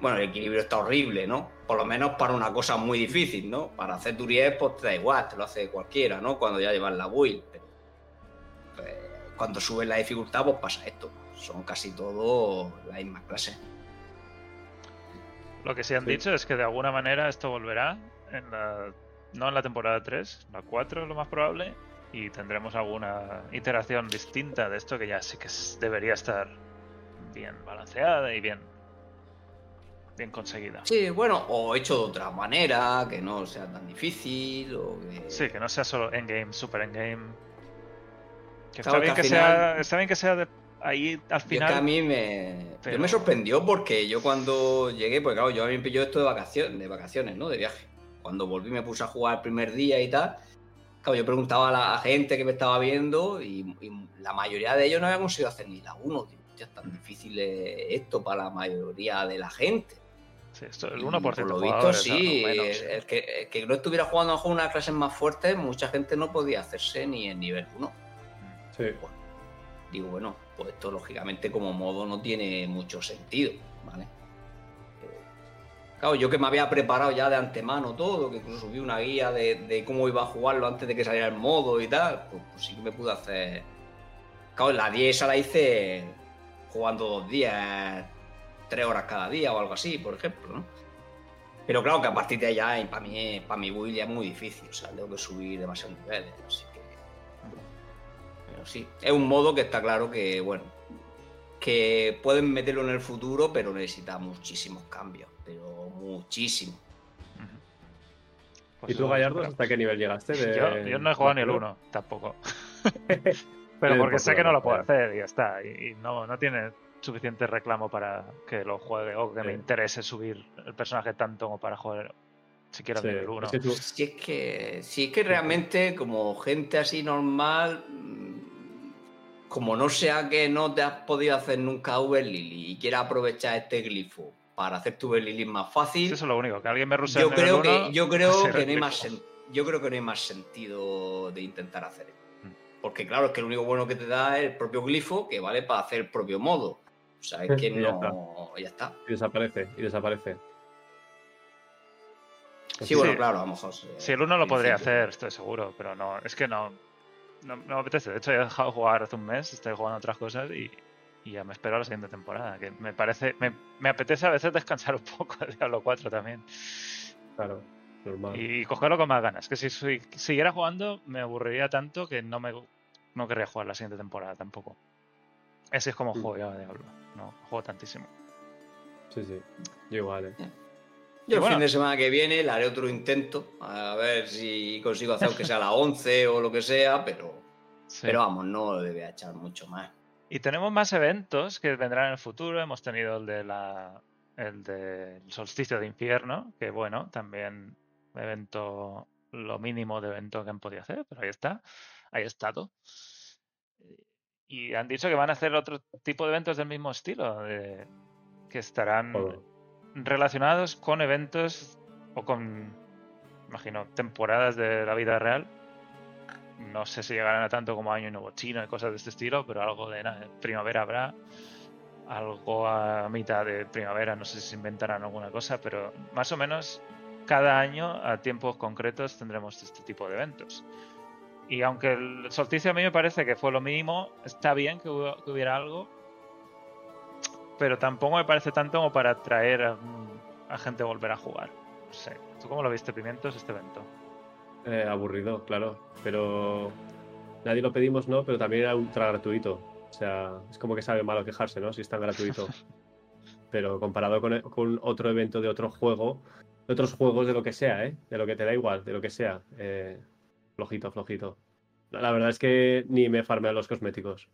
bueno, el equilibrio está horrible, ¿no? Por lo menos para una cosa muy difícil, ¿no? Para hacer Duriez, pues te da igual, te lo hace cualquiera, ¿no? Cuando ya llevas la build. Cuando subes la dificultad, pues pasa esto. Son casi todos las mismas clases. Lo que sí han Sí. dicho es que de alguna manera esto volverá en la, no en la temporada 3, la 4 lo más probable, y tendremos alguna iteración distinta de esto que ya sí que es- debería estar bien balanceada y bien, bien conseguida. Sí, bueno, o hecho de otra manera, que no sea tan difícil, o que... Sí, que no sea solo endgame, super endgame. Que Claro, está bien que sea, final- está bien que sea de ahí al Yo es final. que a mí me, Pero- me sorprendió porque yo cuando llegué, pues claro, yo a mí me pilló esto de vacaciones, de vacaciones, ¿no? De viaje. Cuando volví me puse a jugar el primer día y tal. Claro, yo preguntaba a la gente que me estaba viendo y, y la mayoría de ellos no habían conseguido hacer ni la 1. Digo, hostia, es tan difícil eh, esto para la mayoría de la gente. Sí, esto, el Y 1% por lo visto, sí. menos. el, el que, el que no estuviera jugando a unas clases más fuertes, mucha gente no podía hacerse ni en nivel 1. Sí. Digo, bueno, pues esto lógicamente como modo no tiene mucho sentido, ¿vale? Eh, Claro, yo que me había preparado ya de antemano todo, que incluso vi una guía de, de cómo iba a jugarlo antes de que saliera el modo y tal, pues, pues sí que me pude hacer. Claro, la 10 esa la hice jugando dos días, tres horas cada día o algo así, por ejemplo, ¿no? Pero claro que a partir de allá, para mí, para mi build ya es muy difícil, o sea, tengo que subir demasiados niveles, así sí, es un modo que está claro que, bueno, que pueden meterlo en el futuro, pero necesita muchísimos cambios, pero muchísimos. Pues ¿Y tú, Gallardo, esperamos. hasta qué nivel llegaste? de- Yo, yo no he jugado ni el de- 1, tampoco. [LAUGHS] Pero Del porque sé que no lo puedo popular, hacer y ya está. Y, y no, no tiene suficiente reclamo para que lo juegue o que me interese subir el personaje tanto como para jugar siquiera Sí, el nivel 1. es que tú- Si es que, si es que realmente, como gente así normal, como no sea que no te has podido hacer nunca Uber Lily y quieras aprovechar este glifo para hacer tu Uber Lily más fácil, Eso es lo único, que alguien me rusea yo el nivel creo 1, que yo [LAUGHS] creo que no hay más yo creo que no hay más sentido de intentar hacer esto. Mm. porque claro es que lo único bueno que te da es el propio glifo que vale para hacer el propio modo o sea es que Y ya no ya está Y desaparece, y desaparece. sí bueno Sí. claro a lo mejor sí, Si el 1 lo en podría hacer, estoy seguro, pero no, es que no, no, no me apetece. De hecho, he dejado de jugar hace un mes, estoy jugando otras cosas y y ya me espero a la siguiente temporada. Que me parece. Me, me apetece a veces descansar un [LAUGHS] poco de Diablo 4 también. Claro, normal. Y cogerlo con más ganas. Que si si siguiera jugando, me aburriría tanto que no me no querría jugar la siguiente temporada tampoco. Ese es como Mm. juego yo a Diablo. No juego tantísimo. Sí, sí. Yo igual, ¿eh? Yo el bueno. fin de semana que viene le haré otro intento, a ver si consigo hacer aunque sea la 11 o lo que sea, pero, Sí. pero vamos, no voy a echar mucho más. Y tenemos más eventos que vendrán en el futuro. Hemos tenido el de la el del solsticio de invierno, que bueno, también evento lo mínimo de evento que han podido hacer, pero ahí está, ahí ha estado. Y han dicho que van a hacer otro tipo de eventos del mismo estilo, de- que estarán. Relacionados con eventos o con, imagino, temporadas de la vida real. No sé si llegarán a tanto como Año Nuevo Chino y cosas de este estilo, pero algo de primavera habrá. Algo a mitad de primavera, no sé si se inventarán alguna cosa, pero más o menos cada año a tiempos concretos tendremos este tipo de eventos. Y aunque el solsticio a mí me parece que fue lo mínimo, está bien que hubiera algo, pero tampoco me parece tanto como para atraer a, a gente a volver a jugar. No sé. ¿Tú cómo lo viste, Pimientos, este evento? Eh, aburrido, claro. Pero nadie lo pedimos, ¿no? Pero también era ultra gratuito. O sea, es como que sabe malo quejarse, ¿no? Si es tan gratuito. [LAUGHS] Pero comparado con, con otro evento de otro juego, de otros juegos de lo que sea, ¿eh? De lo que te da igual, de lo que sea. eh, flojito, flojito. La, la verdad es que ni me farmeé los cosméticos.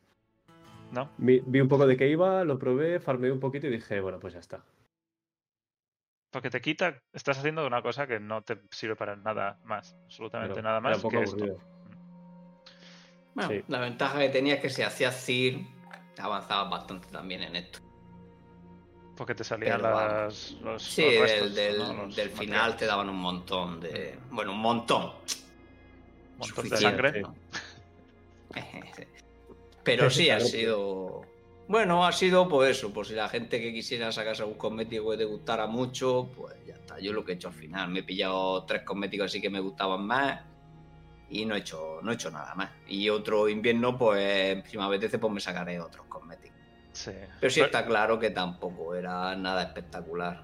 ¿No? Vi, vi un poco de qué iba, lo probé, farmeé un poquito y dije, bueno, pues ya está. Porque te quita, estás haciendo una cosa que no te sirve para nada más, absolutamente Pero nada era más un poco que esto. aburrido. Bueno, Sí. la ventaja que tenía es que si hacías CIR, avanzabas bastante también en esto. Porque te salían Pero las, los, Sí, los del, restos, del- ¿no? Los del final te daban un montón de... Bueno, un montón. Un montón de sangre. [LAUGHS] [LAUGHS] ¿no? Pero sí, ha sido... Bueno, ha sido pues eso, por si la gente que quisiera sacarse algún cosmético que te gustara mucho, pues ya está. Yo lo que he hecho al final, me he pillado tres cosméticos así que me gustaban más y no he hecho, no he hecho nada más. Y otro invierno, pues si me apetece, pues me sacaré otros cosméticos. Sí. Pero sí está claro que tampoco era nada espectacular.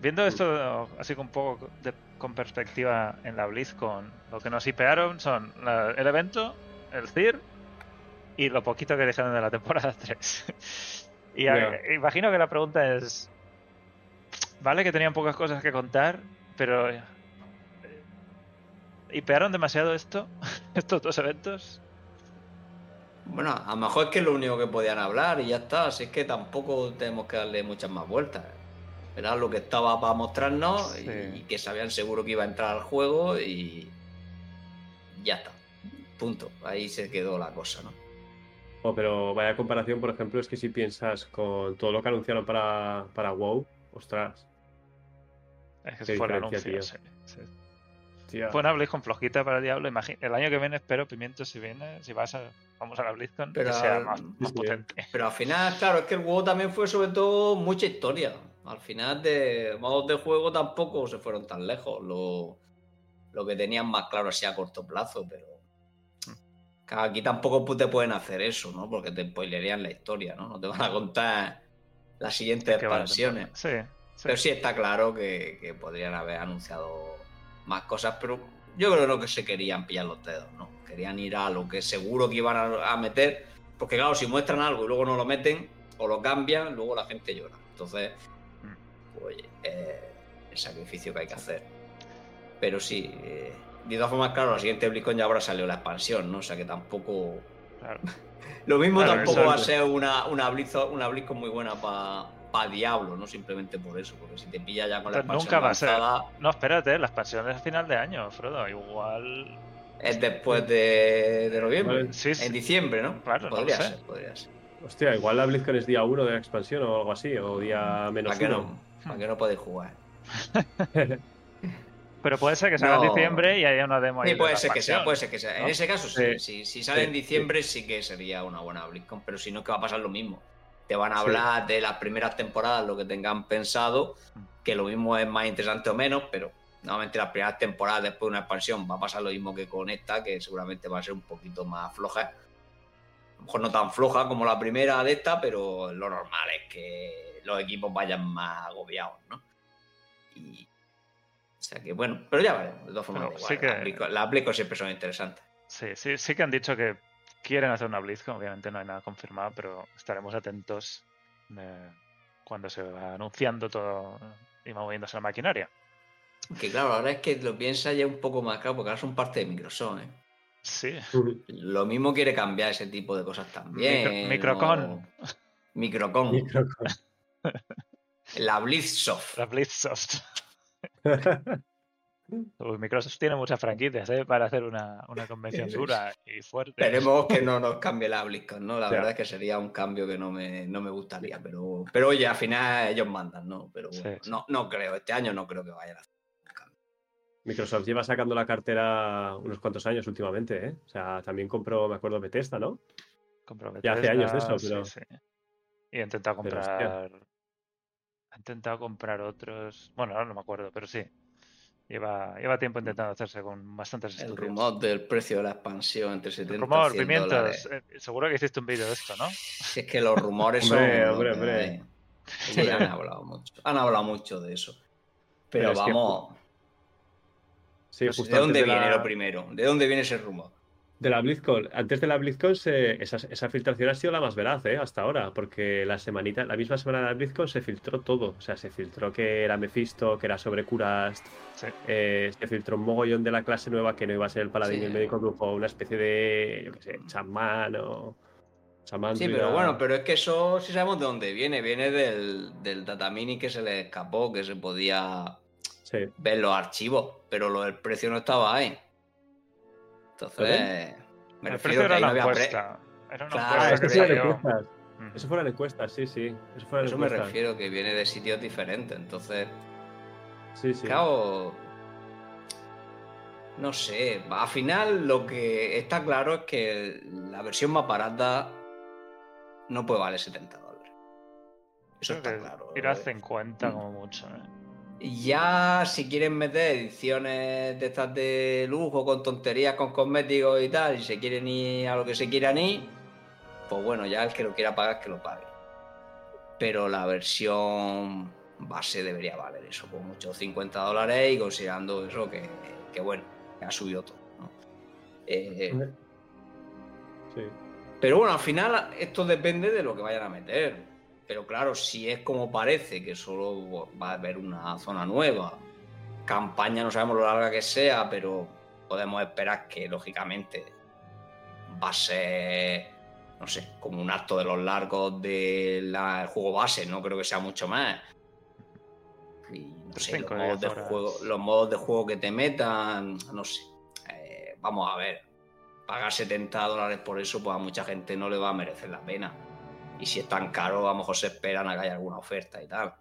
Viendo esto así con un poco de- con perspectiva en la BlizzCon, lo que nos hipearon son la- el evento, el CIR y lo poquito que dejaron de la temporada [LAUGHS] 3. y a- imagino que la pregunta es, vale que tenían pocas cosas que contar, pero eh, ¿hipearon demasiado esto? [LAUGHS] estos dos eventos? Bueno, a lo mejor es que es lo único que podían hablar y ya está. Así es que tampoco tenemos que darle muchas más vueltas. Era lo que estaba para mostrarnos y- Sí. y que sabían seguro que iba a entrar al juego y ya está. Punto. Ahí se quedó la cosa, ¿no? Oh, pero vaya comparación, por ejemplo, es que si piensas con todo lo que anunciaron para, para WoW, ostras, Es que fue el anuncio. sí, sí. tía, Fue una BlizzCon flojita para el Diablo. El año que viene espero, Pimiento, si viene, si vas a, vamos a la BlizzCon, Pero que sea al- más, más sí. potente. [LAUGHS] Pero al final, claro, es que el juego también fue sobre todo mucha historia. Al final de modos de juego tampoco se fueron tan lejos. Lo, lo que tenían más claro así a corto plazo, pero aquí tampoco te pueden hacer eso, ¿no? Porque te spoilerían la historia, ¿no? No te van a contar las siguientes expansiones. Sí, sí. Pero sí está claro que, que podrían haber anunciado más cosas, pero yo creo que se querían pillar los dedos, ¿no? Querían ir a lo que seguro que iban a, a meter, porque claro, si muestran algo y luego no lo meten o lo cambian, luego la gente llora. Entonces, pues, eh, el sacrificio que hay que hacer. Pero sí, eh, de todas formas, claro, la siguiente BlizzCon ya habrá salido la expansión, ¿no? O sea que tampoco... Claro. [LAUGHS] Lo mismo Claro, tampoco va a ser una, una, BlizzCon, una BlizzCon muy buena para Diablo, no simplemente por eso, porque si te pilla ya con la expansión nunca va a ser. lanzada, No, espérate, la expansión es a final de año, Frodo. Igual. es después de, de noviembre. Vale. Sí, sí. En diciembre, ¿no? Claro, no lo podría sé. ser, podría ser. hostia, igual la BlizzCon es día 1 de la expansión o algo así, o día menos ¿Para no? ¿Para qué no podéis jugar? [LAUGHS] Pero puede ser que salga en diciembre y haya una demo ahí. Sí, de puede ser que sea, puede ser que sea. En ese caso, sí. Sí. Si, si sale en diciembre, sí que sería una buena BlizzCon, pero si no, que va a pasar lo mismo. Te van a hablar de las primeras temporadas, lo que tengan pensado, que lo mismo es más interesante o menos, pero normalmente las primeras temporadas después de una expansión va a pasar lo mismo que con esta, que seguramente va a ser un poquito más floja. lo mejor no tan floja como la primera de esta, pero lo normal es que los equipos vayan más agobiados, ¿no? Y, sea que bueno, pero ya veremos. De todas formas, igual, sí que- las Blizzcon- las Blizzcon siempre son interesantes. Sí, sí, sí que han dicho que quieren hacer una BlizzCon, obviamente no hay nada confirmado, pero estaremos atentos eh, cuando se va anunciando todo y va moviéndose la maquinaria. Que claro, ahora es que lo piensa ya un poco más claro, porque ahora son parte de Microsoft, ¿eh? Sí, Lo mismo quiere cambiar ese tipo de cosas también. Micro- Microcon. o- Microcon. Microcon. La Blizzsoft. la Blizzsoft. Uy, Microsoft tiene muchas franquicias ¿eh? para hacer una, una convención dura y fuerte. Esperemos que no nos cambie la BlizzCon, ¿no? La Ya. verdad es que sería un cambio que no me, no me gustaría, pero, pero oye, al final ellos mandan, ¿no? Pero bueno, Sí, sí. No, no creo, este año no creo que vayan a hacer un cambio. Microsoft lleva sacando la cartera unos cuantos años últimamente, ¿eh? O sea, también compró, me acuerdo, Bethesda, ¿no? Compró Ya hace años de eso, Bethesda, sí, pero- sí. Y ha intentado comprar. Ha intentado comprar otros. Bueno, ahora no me acuerdo, pero sí. Lleva, lleva tiempo intentando hacerse con bastantes El estudios. rumor del precio de la expansión entre 70 y Rumor, 100 pimientos. dólares. eh, seguro que hiciste un vídeo de esto, ¿no? Si es que los rumores son. Hombre, hombre, hombre. Sí, han hablado mucho. Han hablado mucho de eso. Pero, Pero es que vamos. Sí, ¿De dónde viene la- lo primero? ¿De dónde viene ese rumor? De la BlizzCon, antes de la BlizzCon, se- esa, esa filtración ha sido la más veraz, ¿eh? Hasta ahora, porque la semanita, la misma semana de la BlizzCon se filtró todo. O sea, se filtró que era Mephisto, que era sobre Curast, Sí. eh, se filtró un mogollón de la clase nueva que no iba a ser el paladín Sí. y el médico brujo, una especie de, yo qué sé, chamán o... Chamán Sí, pero bueno, pero es que eso sí sabemos de dónde viene. Viene del, del datamini que se le escapó, que se podía Sí. ver los archivos, pero lo del precio no estaba ahí. Entonces, me El refiero precio era no la encuesta. Era una Claro, encuesta eso que. Eso fueron encuestas, sí, sí. Eso me refiero, que viene de sitios diferentes. Entonces, Sí, sí. Claro, no sé, al final lo que está claro es que la versión más barata no puede valer 70 dólares. Eso Creo está claro. Irá a ¿eh? 50 como mucho. ¿eh? Ya si quieren meter ediciones de estas de lujo con tonterías, con cosméticos y tal, y se quieren ir a lo que se quieran ir, pues bueno, ya el que lo quiera pagar que lo pague. Pero la versión base debería valer eso, con muchos 50 dólares y considerando eso que, que bueno, que ha subido todo. ¿no? Eh, Sí. pero bueno, al final esto depende de lo que vayan a meter. Pero claro, si es como parece, que solo va a haber una zona nueva, campaña no sabemos lo larga que sea, pero podemos esperar que lógicamente va a ser, no sé, como un acto de los largos del juego base, no creo que sea mucho más. Y no sé, los modos, de juego, los modos de juego que te metan, no sé. Eh, vamos a ver pagar 70 dólares por eso, pues a mucha gente no le va a merecer la pena. Y si es tan caro, a lo mejor se esperan a que haya alguna oferta y tal.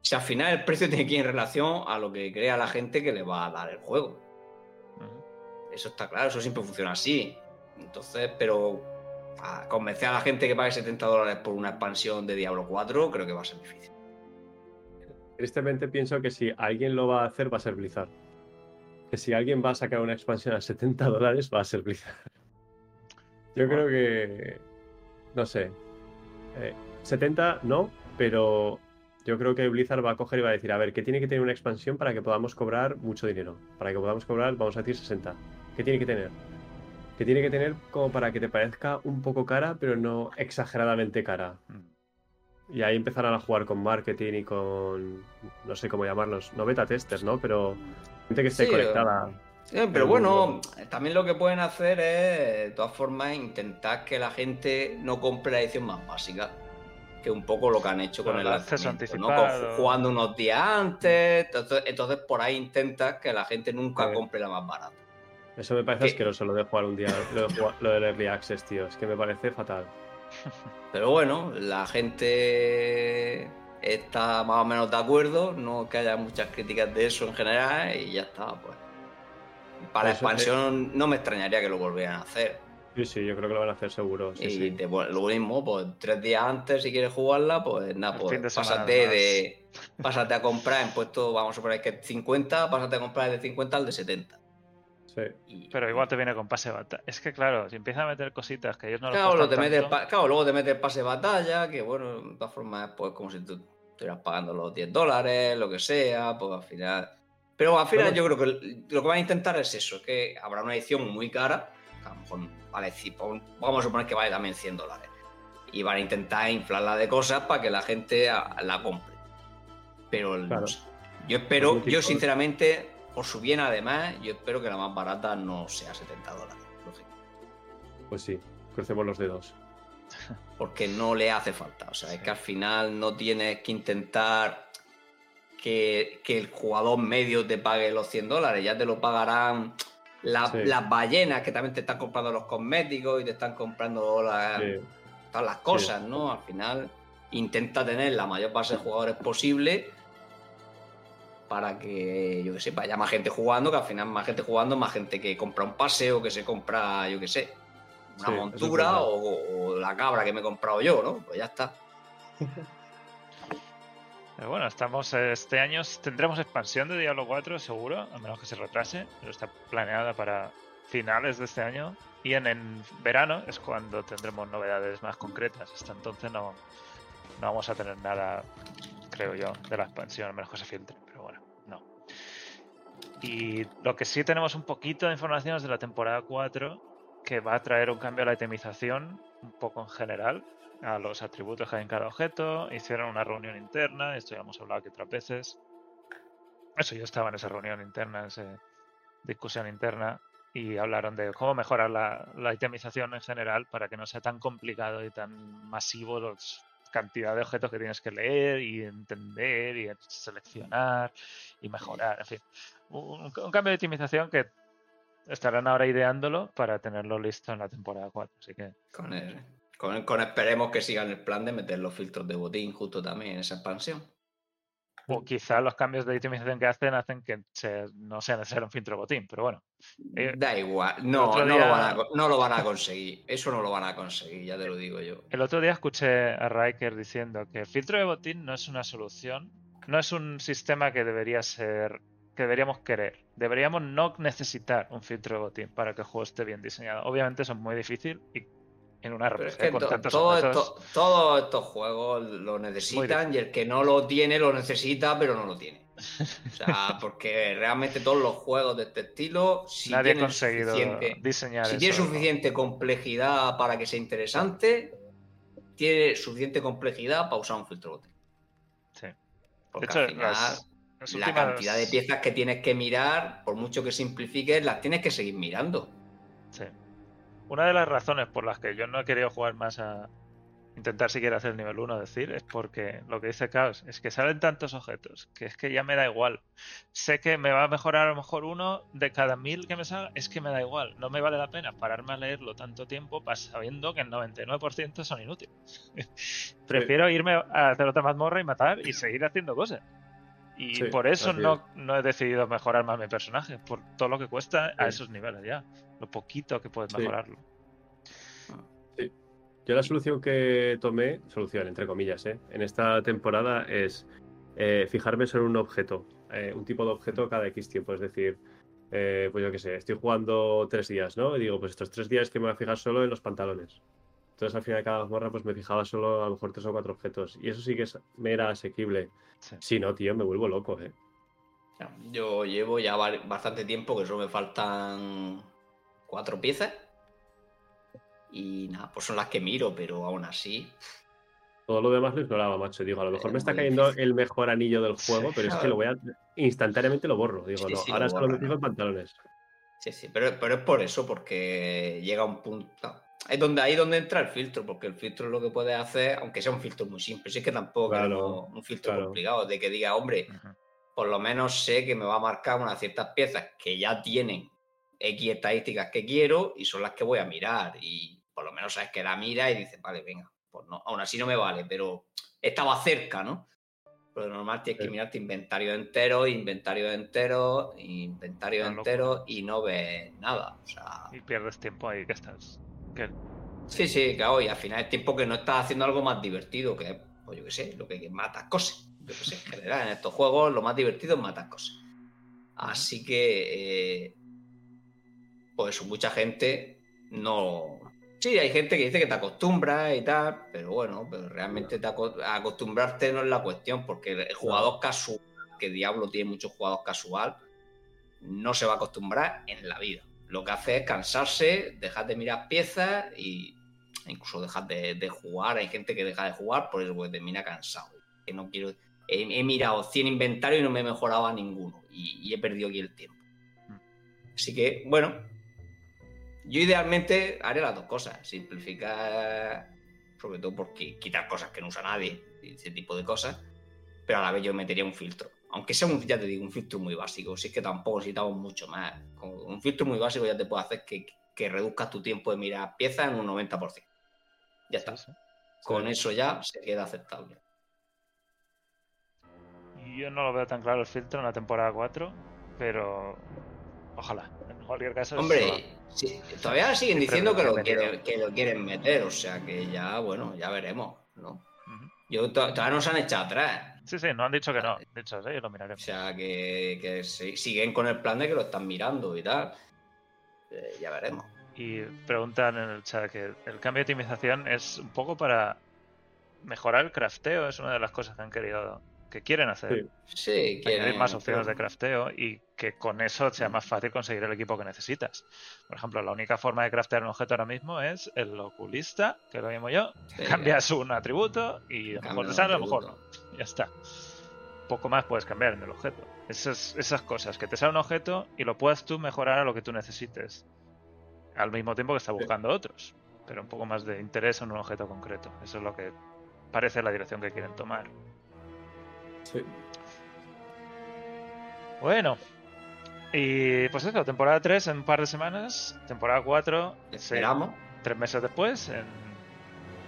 Si al final el precio tiene que ir en relación a lo que crea la gente que le va a dar el juego. Eso está claro, eso siempre funciona así. Entonces, pero a convencer a la gente que pague 70 dólares por una expansión de Diablo 4, creo que va a ser difícil. Tristemente pienso que si alguien lo va a hacer va a ser Blizzard. Que si alguien va a sacar una expansión a 70 dólares va a ser Blizzard. Yo creo que... No sé. Eh, 70 no, pero yo creo que Blizzard va a coger y va a decir, a ver, ¿qué tiene que tener una expansión para que podamos cobrar mucho dinero? Para que podamos cobrar, vamos a decir, 60. ¿Qué tiene que tener? Que tiene que tener como para que te parezca un poco cara, pero no exageradamente cara. Mm. Y ahí empezarán a jugar con marketing y con, no sé cómo llamarlos, no beta testers, ¿no? Pero gente que esté Sí, conectada. Sí, pero bueno, también lo que pueden hacer es, de todas formas, intentar que la gente no compre la edición más básica. Que es un poco lo que han hecho con el acceso ¿no? jugando unos días antes. Entonces, entonces por ahí intentas que la gente nunca Sí. compre la más barata. Eso me parece ¿Qué? asqueroso lo de jugar un día, lo, de jugar- lo del Early Access, tío. Es que me parece fatal. [LAUGHS] Pero bueno, la gente está más o menos de acuerdo, no que haya muchas críticas de eso en general y ya está, pues. Para Eso es- expansión no me extrañaría que lo volvieran a hacer. Sí, sí, yo creo que lo van a hacer seguro. Sí, y sí. te- bueno, lo mismo, pues tres días antes, si quieres jugarla, pues nada, El pues de pásate de. Pásate a comprar en puesto, vamos a suponer que es 50, pásate a comprar de 50 al de 70. Sí. Y- Pero igual te viene con pase de batalla. Es que claro, si empieza a meter cositas que ellos no Claro, luego cuestan te mete el tanto, pa- claro, luego te mete el pase de batalla, que bueno, de todas formas, pues como si tú estuvieras pagando los 10 dólares, lo que sea, pues al final. Pero al final Bueno. yo creo que lo que van a intentar es eso, que habrá una edición muy cara, que a lo mejor vale, vamos a suponer que vale también 100 dólares. Y van a intentar inflarla de cosas para que la gente la compre. Pero el- Claro. yo espero, Algún yo sinceramente, por su bien además, yo espero que la más barata no sea 70 dólares. lógico. Pues sí, crucemos los dedos. porque no le hace falta. O sea, es que al final no tienes que intentar que, que el jugador medio te pague los 100 dólares, ya te lo pagarán la- Sí. las ballenas que también te están comprando los cosméticos y te están comprando la- Sí. todas las cosas, ¿no? Al final intenta tener la mayor base de jugadores posible para que, yo que sé, vaya más gente jugando, que al final más gente jugando, más gente que compra un paseo, que se compra, yo que sé, una montura o, o la cabra que me he comprado yo, ¿no? Pues ya está. [LAUGHS] Pero bueno, estamos este año tendremos expansión de Diablo 4 seguro, a menos que se retrase, pero está planeada para finales de este año y en, en verano es cuando tendremos novedades más concretas. Hasta entonces no, no vamos a tener nada, creo yo, de la expansión, a menos que se filtre, pero bueno, no. Y lo que sí tenemos un poquito de información es de la temporada 4, que va a traer un cambio a la itemización, un poco en general, a los atributos que hay en cada objeto, hicieron una reunión interna, esto ya hemos hablado aquí otras veces. Eso yo estaba en esa reunión interna, esa discusión interna, y hablaron de cómo mejorar la, la itemización en general para que no sea tan complicado y tan masivo la cantidad de objetos que tienes que leer y entender y seleccionar y mejorar, en fin. Un, un cambio de itemización que estarán ahora ideándolo para tenerlo listo en la temporada 4, así que Con, el- con, con esperemos que sigan el plan de meter los filtros de botín justo también en esa expansión. O quizá los cambios de itemización que hacen hacen que se- no sea necesario un filtro botín, pero bueno. Eh, Da igual, no, no, lo van a, no lo van a conseguir. Eso no lo van a conseguir, ya te lo digo yo. El otro día escuché a Riker diciendo que el filtro de botín no es una solución, no es un sistema que debería ser, que deberíamos querer. Deberíamos no necesitar un filtro de botín para que el juego esté bien diseñado. Obviamente eso es muy difícil y en una es que con to- tantos todo objetos, esto- todos estos juegos lo necesitan y el que no lo tiene lo necesita, pero no lo tiene. O sea, [LAUGHS] porque realmente todos los juegos de este estilo, si nadie ha tienen conseguido suficiente, diseñar si eso. tiene suficiente complejidad para que sea interesante, tiene suficiente complejidad para usar un filtro botín. Sí. Porque De hecho, al final, las- las la últimas- cantidad de piezas que tienes que mirar, por mucho que simplifiques, las tienes que seguir mirando. Sí. Una de las razones por las que yo no he querido jugar más a intentar siquiera hacer el nivel 1, decir, es porque lo que dice Chaos es que salen tantos objetos que es que ya me da igual. Sé que me va a mejorar a lo mejor uno de cada mil que me salga, es que me da igual. No me vale la pena pararme a leerlo tanto tiempo sabiendo que el 99% son inútiles. [LAUGHS] Prefiero irme a hacer otra mazmorra y matar y seguir haciendo cosas. Y Sí, por eso no, no he decidido mejorar más mi personaje, por todo lo que cuesta a esos niveles ya. Lo poquito que puedes Sí. mejorarlo. Yo la solución que tomé, solución entre comillas, ¿eh? en esta temporada es eh, fijarme solo en un objeto, eh, un tipo de objeto cada X tiempo. Es decir, eh, pues yo qué sé, estoy jugando tres días, ¿no? Y digo, pues estos tres días que me voy a fijar solo en los pantalones. Entonces al final de cada mazmorra pues me fijaba solo a lo mejor tres o cuatro objetos. Y eso sí que es- me era asequible. Sí. Si no, tío, me vuelvo loco, ¿eh? Yo llevo ya bastante tiempo que solo me faltan cuatro piezas. Y nada, pues son las que miro, pero aún así. Todo lo demás lo ignoraba, macho. Digo, a lo mejor Es me está cayendo difícil. el mejor anillo del juego, pero es que lo voy a instantáneamente lo borro. Digo, Sí, no, sí, ahora lo solo me fijo en pantalones. Sí, sí, pero, pero es por eso, porque llega un punto. Es donde, ahí donde entra el filtro, porque el filtro es lo que puede hacer, aunque sea un filtro muy simple, si es que tampoco Claro, un filtro claro. complicado, de que diga, hombre, por lo menos sé que me va a marcar unas ciertas piezas que ya tienen X estadísticas que quiero y son las que voy a mirar. Y por lo menos sabes que la mira y dices, vale, venga, pues no, aún así no me vale, pero estaba cerca, ¿no? Pero normal tienes que Sí. mirarte inventario entero, inventario entero, inventario entero y no ves nada. O sea, Y pierdes tiempo ahí que estás. Que sí, sí, claro, y al final es tiempo que no estás haciendo algo más divertido, que es, pues yo qué sé, lo que matas cosas. Yo qué sé, en general, en estos juegos lo más divertido es matar cosas. Así que, eh, pues mucha gente no. Sí, hay gente que dice que te acostumbras y tal, pero bueno, pero realmente te aco- acostumbrarte no es la cuestión, porque el jugador casual, que Diablo tiene mucho jugador casual, no se va a acostumbrar en la vida. Lo que hace es cansarse, dejar de mirar piezas y incluso dejar de, de jugar. Hay gente que deja de jugar por eso, porque termina cansado. Que no quiero. He, he mirado 100 inventarios y no me he mejorado a ninguno. Y, y he perdido aquí el tiempo. Así que, bueno. Yo idealmente haré las dos cosas. Simplificar. Sobre todo porque quitar cosas que no usa nadie. Ese tipo de cosas. Pero a la vez yo metería un filtro. Aunque sea un, ya te digo, un filtro muy básico. Si es que tampoco necesitamos mucho más. Con un filtro muy básico ya te puede hacer que, que reduzcas tu tiempo de mirar piezas en un 90%. Ya está. Sí, sí. Con eso ya se queda aceptable. Yo no lo veo tan claro el filtro en la temporada 4, pero ojalá. En cualquier caso, Hombre, sí, todavía siguen diciendo que lo, quieren, que lo quieren meter, o sea que ya, bueno, ya veremos, ¿no? Ujú. Yo to- todavía no se han echado atrás. Sí, sí, no han dicho que no. De hecho, sí, lo O miraremos. sea que, que si- siguen con el plan de que lo están mirando y tal. Eh, ya veremos. Y preguntan en el chat que el cambio de optimización es un poco para mejorar el crafteo, es una de las cosas que han querido, que quieren hacer. Sí. Sí, añadir quieren, más opciones de crafteo y que con eso sea más fácil conseguir el equipo que necesitas. Por ejemplo, la única forma de craftear un objeto ahora mismo es el oculista, que lo mismo yo. Sí, Cambias un atributo y a lo mejor te sale, a lo mejor no. Ya está. Poco más puedes cambiar en el objeto. Esas, esas cosas, que te sale un objeto y lo puedas tú mejorar a lo que tú necesites. Al mismo tiempo que está buscando otros. Pero un poco más de interés en un objeto concreto. Eso es lo que parece la dirección que quieren tomar. Sí. Bueno. Y pues eso, temporada 3 en un par de semanas. Temporada 4 Esperamos. tres meses después. En,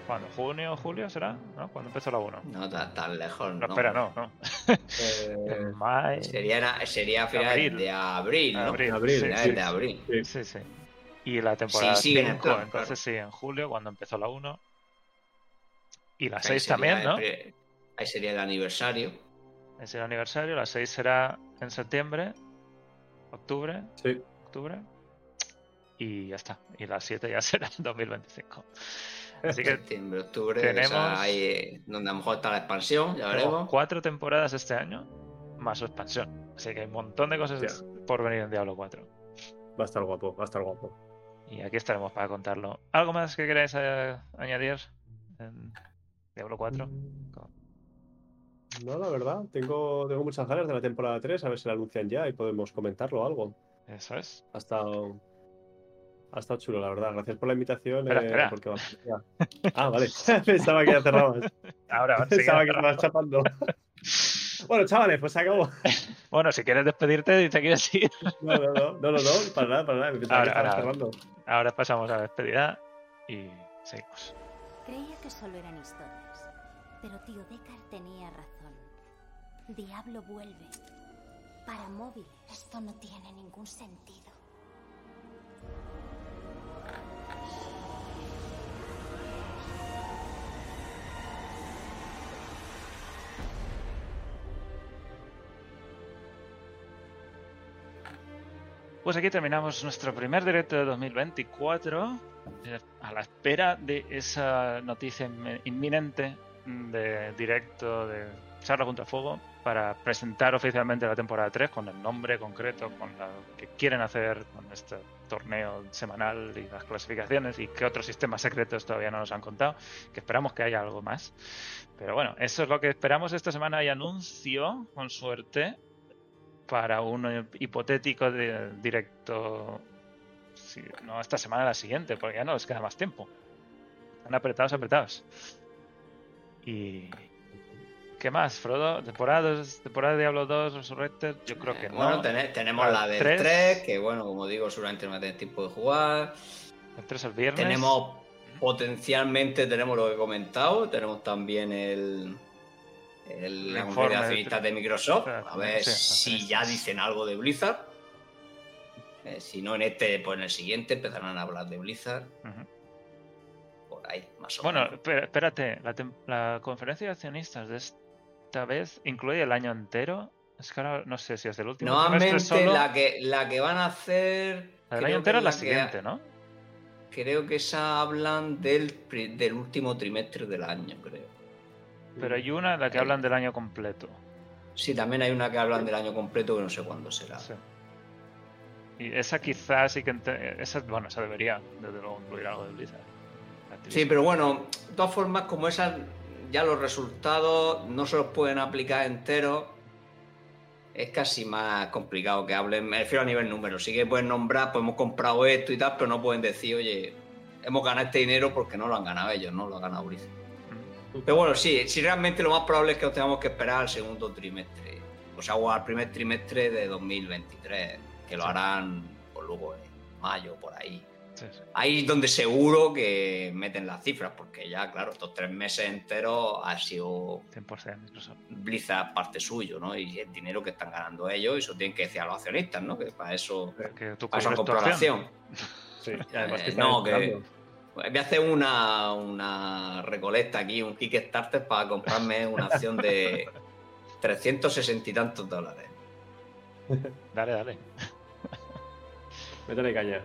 ¿Cuándo? ¿Junio, julio será? ¿No? ¿Cuándo empezó la 1? No tan, tan lejos. No, espera, no, no. Eh. [LAUGHS] Sería, sería a finales Abril. de abril, ¿no? Abril, Abril, sí, sí. de abril. sí. Sí, sí. Y la temporada Sí, sigue en el 5, plan, entonces claro. sí, en julio, cuando empezó la 1. Y la Ahí 6 sería también, el ¿no? pri- Ahí sería el aniversario. Es el aniversario. La 6 será en septiembre, octubre, Sí. octubre. Y ya está. Y la 7 ya [LAUGHS] será en 2025. Así que Septiembre, octubre, tenemos- o sea, ahí, eh, donde a lo mejor está la expansión, ya tenemos veremos. cuatro temporadas este año, más su expansión. Así que hay un montón de cosas por venir en Diablo 4. Va a estar guapo, va a estar guapo. Y aquí estaremos para contarlo. ¿Algo más que queráis eh, añadir en Diablo 4? No, la verdad, tengo, tengo muchas ganas de la temporada 3, a ver si la anuncian ya y podemos comentarlo o algo. Eso es. Ha estado, ha estado chulo, la verdad. Gracias por la invitación. Espera, eh, espera. porque Ah, vale. [LAUGHS] Pensaba que ya cerrabas. Ahora, ahora sí que Pensaba que ya estabas chapando. bueno, chavales, pues se acabó. Bueno, si quieres despedirte y te quieres ir, No, no, no, no, no, no, para nada, para nada. Ahora, ahora. cerrando. ahora pasamos a la despedida y seguimos. Creía que solo eran historias, pero tío Deckard tenía razón. Diablo vuelve. Para móviles. Esto no tiene ningún sentido. Pues aquí terminamos nuestro primer directo de 2024, eh, a la espera de esa noticia inminente de directo de Charla contra Fuego para presentar oficialmente la temporada 3 con el nombre concreto, con lo que quieren hacer con este torneo semanal y las clasificaciones y qué otros sistemas secretos todavía no nos han contado, que esperamos que haya algo más. Pero bueno, eso es lo que esperamos. Esta semana hay anuncio, con suerte, para un hipotético de directo. sí, no esta semana, la siguiente, porque ya no les queda más tiempo. Están apretados, apretados. Y. ¿Qué más, Frodo? ¿Temporada, temporada de Diablo 2 Resurrected? Yo creo que Eh, no. Bueno, tene- tenemos Ah, la del tres. 3, que bueno, como digo, seguramente no va a tener tiempo de jugar. El 3 el viernes. Tenemos potencialmente, tenemos lo que he comentado, tenemos también el, el la conferencia de de- accionistas de Microsoft, a ver Sí, si ya dicen algo de Blizzard. Eh, si no en este, pues en el siguiente empezarán a hablar de Blizzard. Ujú. Por ahí, más o Bueno, menos. espera- espérate. La, la conferencia de accionistas de esta vez incluye el año entero. Es que ahora no sé si es del último trimestre Normalmente solo. la que, la que van a hacer La del año entero es la siguiente, ¿no? Creo que esa hablan del, del último trimestre del año, creo. Pero hay una en la que Eh. hablan del año completo. Sí, también hay una que hablan del año completo que no sé cuándo será. Sí. Y esa quizás sí que... ente- Esa, bueno, esa debería, desde luego, incluir algo de Blizzard. Sí, pero bueno, de todas formas, como esas, ya los resultados no se los pueden aplicar enteros, es casi más complicado que hablen, me refiero a nivel número. Sí que pueden nombrar, pues hemos comprado esto y tal, pero no pueden decir, oye, hemos ganado este dinero porque no lo han ganado ellos, no lo ha ganado. Mm. Pero bueno, sí, sí, realmente lo más probable es que tengamos que esperar al segundo trimestre, o sea, o al primer trimestre de 2023, que lo harán, pues luego en mayo, por ahí. Ahí es donde seguro que meten las cifras, porque ya, claro, estos tres meses enteros ha sido 100% Microsoft. Blizzard parte suyo, ¿no? Y el dinero que están ganando ellos, eso tienen que decir a los accionistas, ¿no? Que para eso, Que tú acción. acción. Sí, y además Eh, que no, que-. Pues Voy a hacer una, una recolecta aquí, un Kickstarter para comprarme una acción de 360 y tantos dólares. Dale, dale. Métele caña.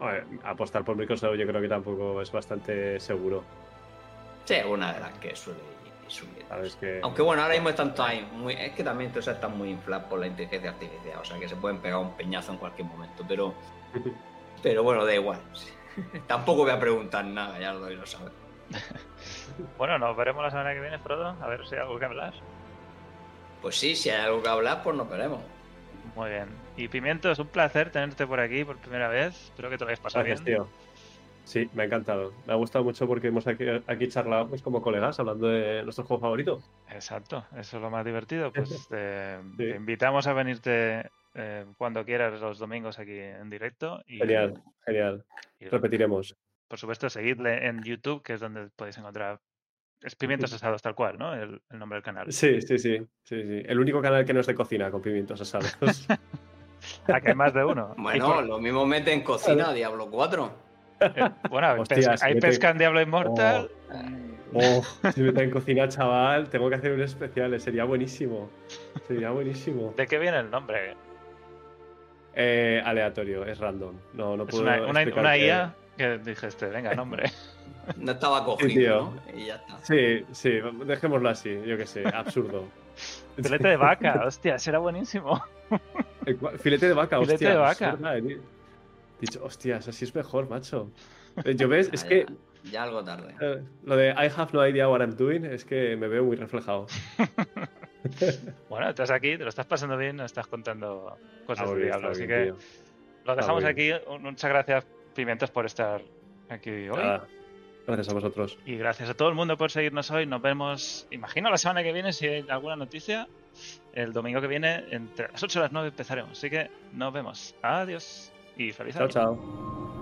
A ver, apostar por Microsoft yo creo que tampoco es bastante seguro. Sí, es una de las que suele ir subiendo. Sabes que. Aunque bueno, ahora mismo están todas muy, es que también están muy infladas por la inteligencia artificial, o sea que se pueden pegar un peñazo en cualquier momento, pero [LAUGHS] pero bueno, da igual. [LAUGHS] Tampoco voy a preguntar nada, ya lo, lo sabes. [LAUGHS] Bueno, nos veremos la semana que viene, Frodo. A ver si hay algo que hablar. Pues sí, si hay algo que hablar, pues nos veremos. Muy bien. Y Pimiento, es un placer tenerte por aquí por primera vez. Espero que te lo hayas pasado Gracias, bien. tío. Sí, me ha encantado. Me ha gustado mucho porque hemos aquí, aquí charlado pues, como colegas hablando de nuestro juego favorito. Exacto, eso es lo más divertido. Pues [LAUGHS] te, Sí. te invitamos a venirte eh, cuando quieras los domingos aquí en directo. Y, Genial, genial. y, Repetiremos. por supuesto, seguidle en YouTube, que es donde podéis encontrar. Es Pimientos Asados, tal cual, ¿no? El, el nombre del canal. Sí, sí, sí, sí, sí. El único canal que no es de cocina con pimientos asados. [LAUGHS] Ah, que hay más de uno. Bueno, por- lo mismo mete en cocina Diablo 4. eh, bueno, hay, Hostias, pesca, hay pesca en Diablo Immortal. Oh, si me está en cocina, chaval, tengo que hacer un especial. Sería buenísimo. Sería buenísimo. ¿De qué viene el nombre? Eh, aleatorio, es random. No, no Es puedo una, una, una IA que dijiste, venga, nombre. [LAUGHS] No estaba cogido. ¿no? Y ya está. Sí, sí, dejémoslo así, yo qué sé, absurdo. [LAUGHS] Filete de vaca, hostia, será buenísimo. Filete de vaca, Filete hostia. de es vaca. he dicho, hostias, así es mejor, macho. Eh, Yo ves, [LAUGHS] es Ya, que ya, algo tarde. eh, lo de I have no idea what I'm doing es que me veo muy reflejado. [LAUGHS] Bueno, estás aquí, te lo estás pasando bien, nos estás contando cosas Ah, de Diablo, así bien, que tío. lo dejamos aquí. Muchas gracias, Pimientos, por estar aquí hoy. Gracias a vosotros. Y gracias a todo el mundo por seguirnos hoy. Nos vemos, imagino, la semana que viene, si hay alguna noticia. El domingo que viene, entre las 8 y las 9 empezaremos. Así que nos vemos. Adiós y feliz Chao, año. chao.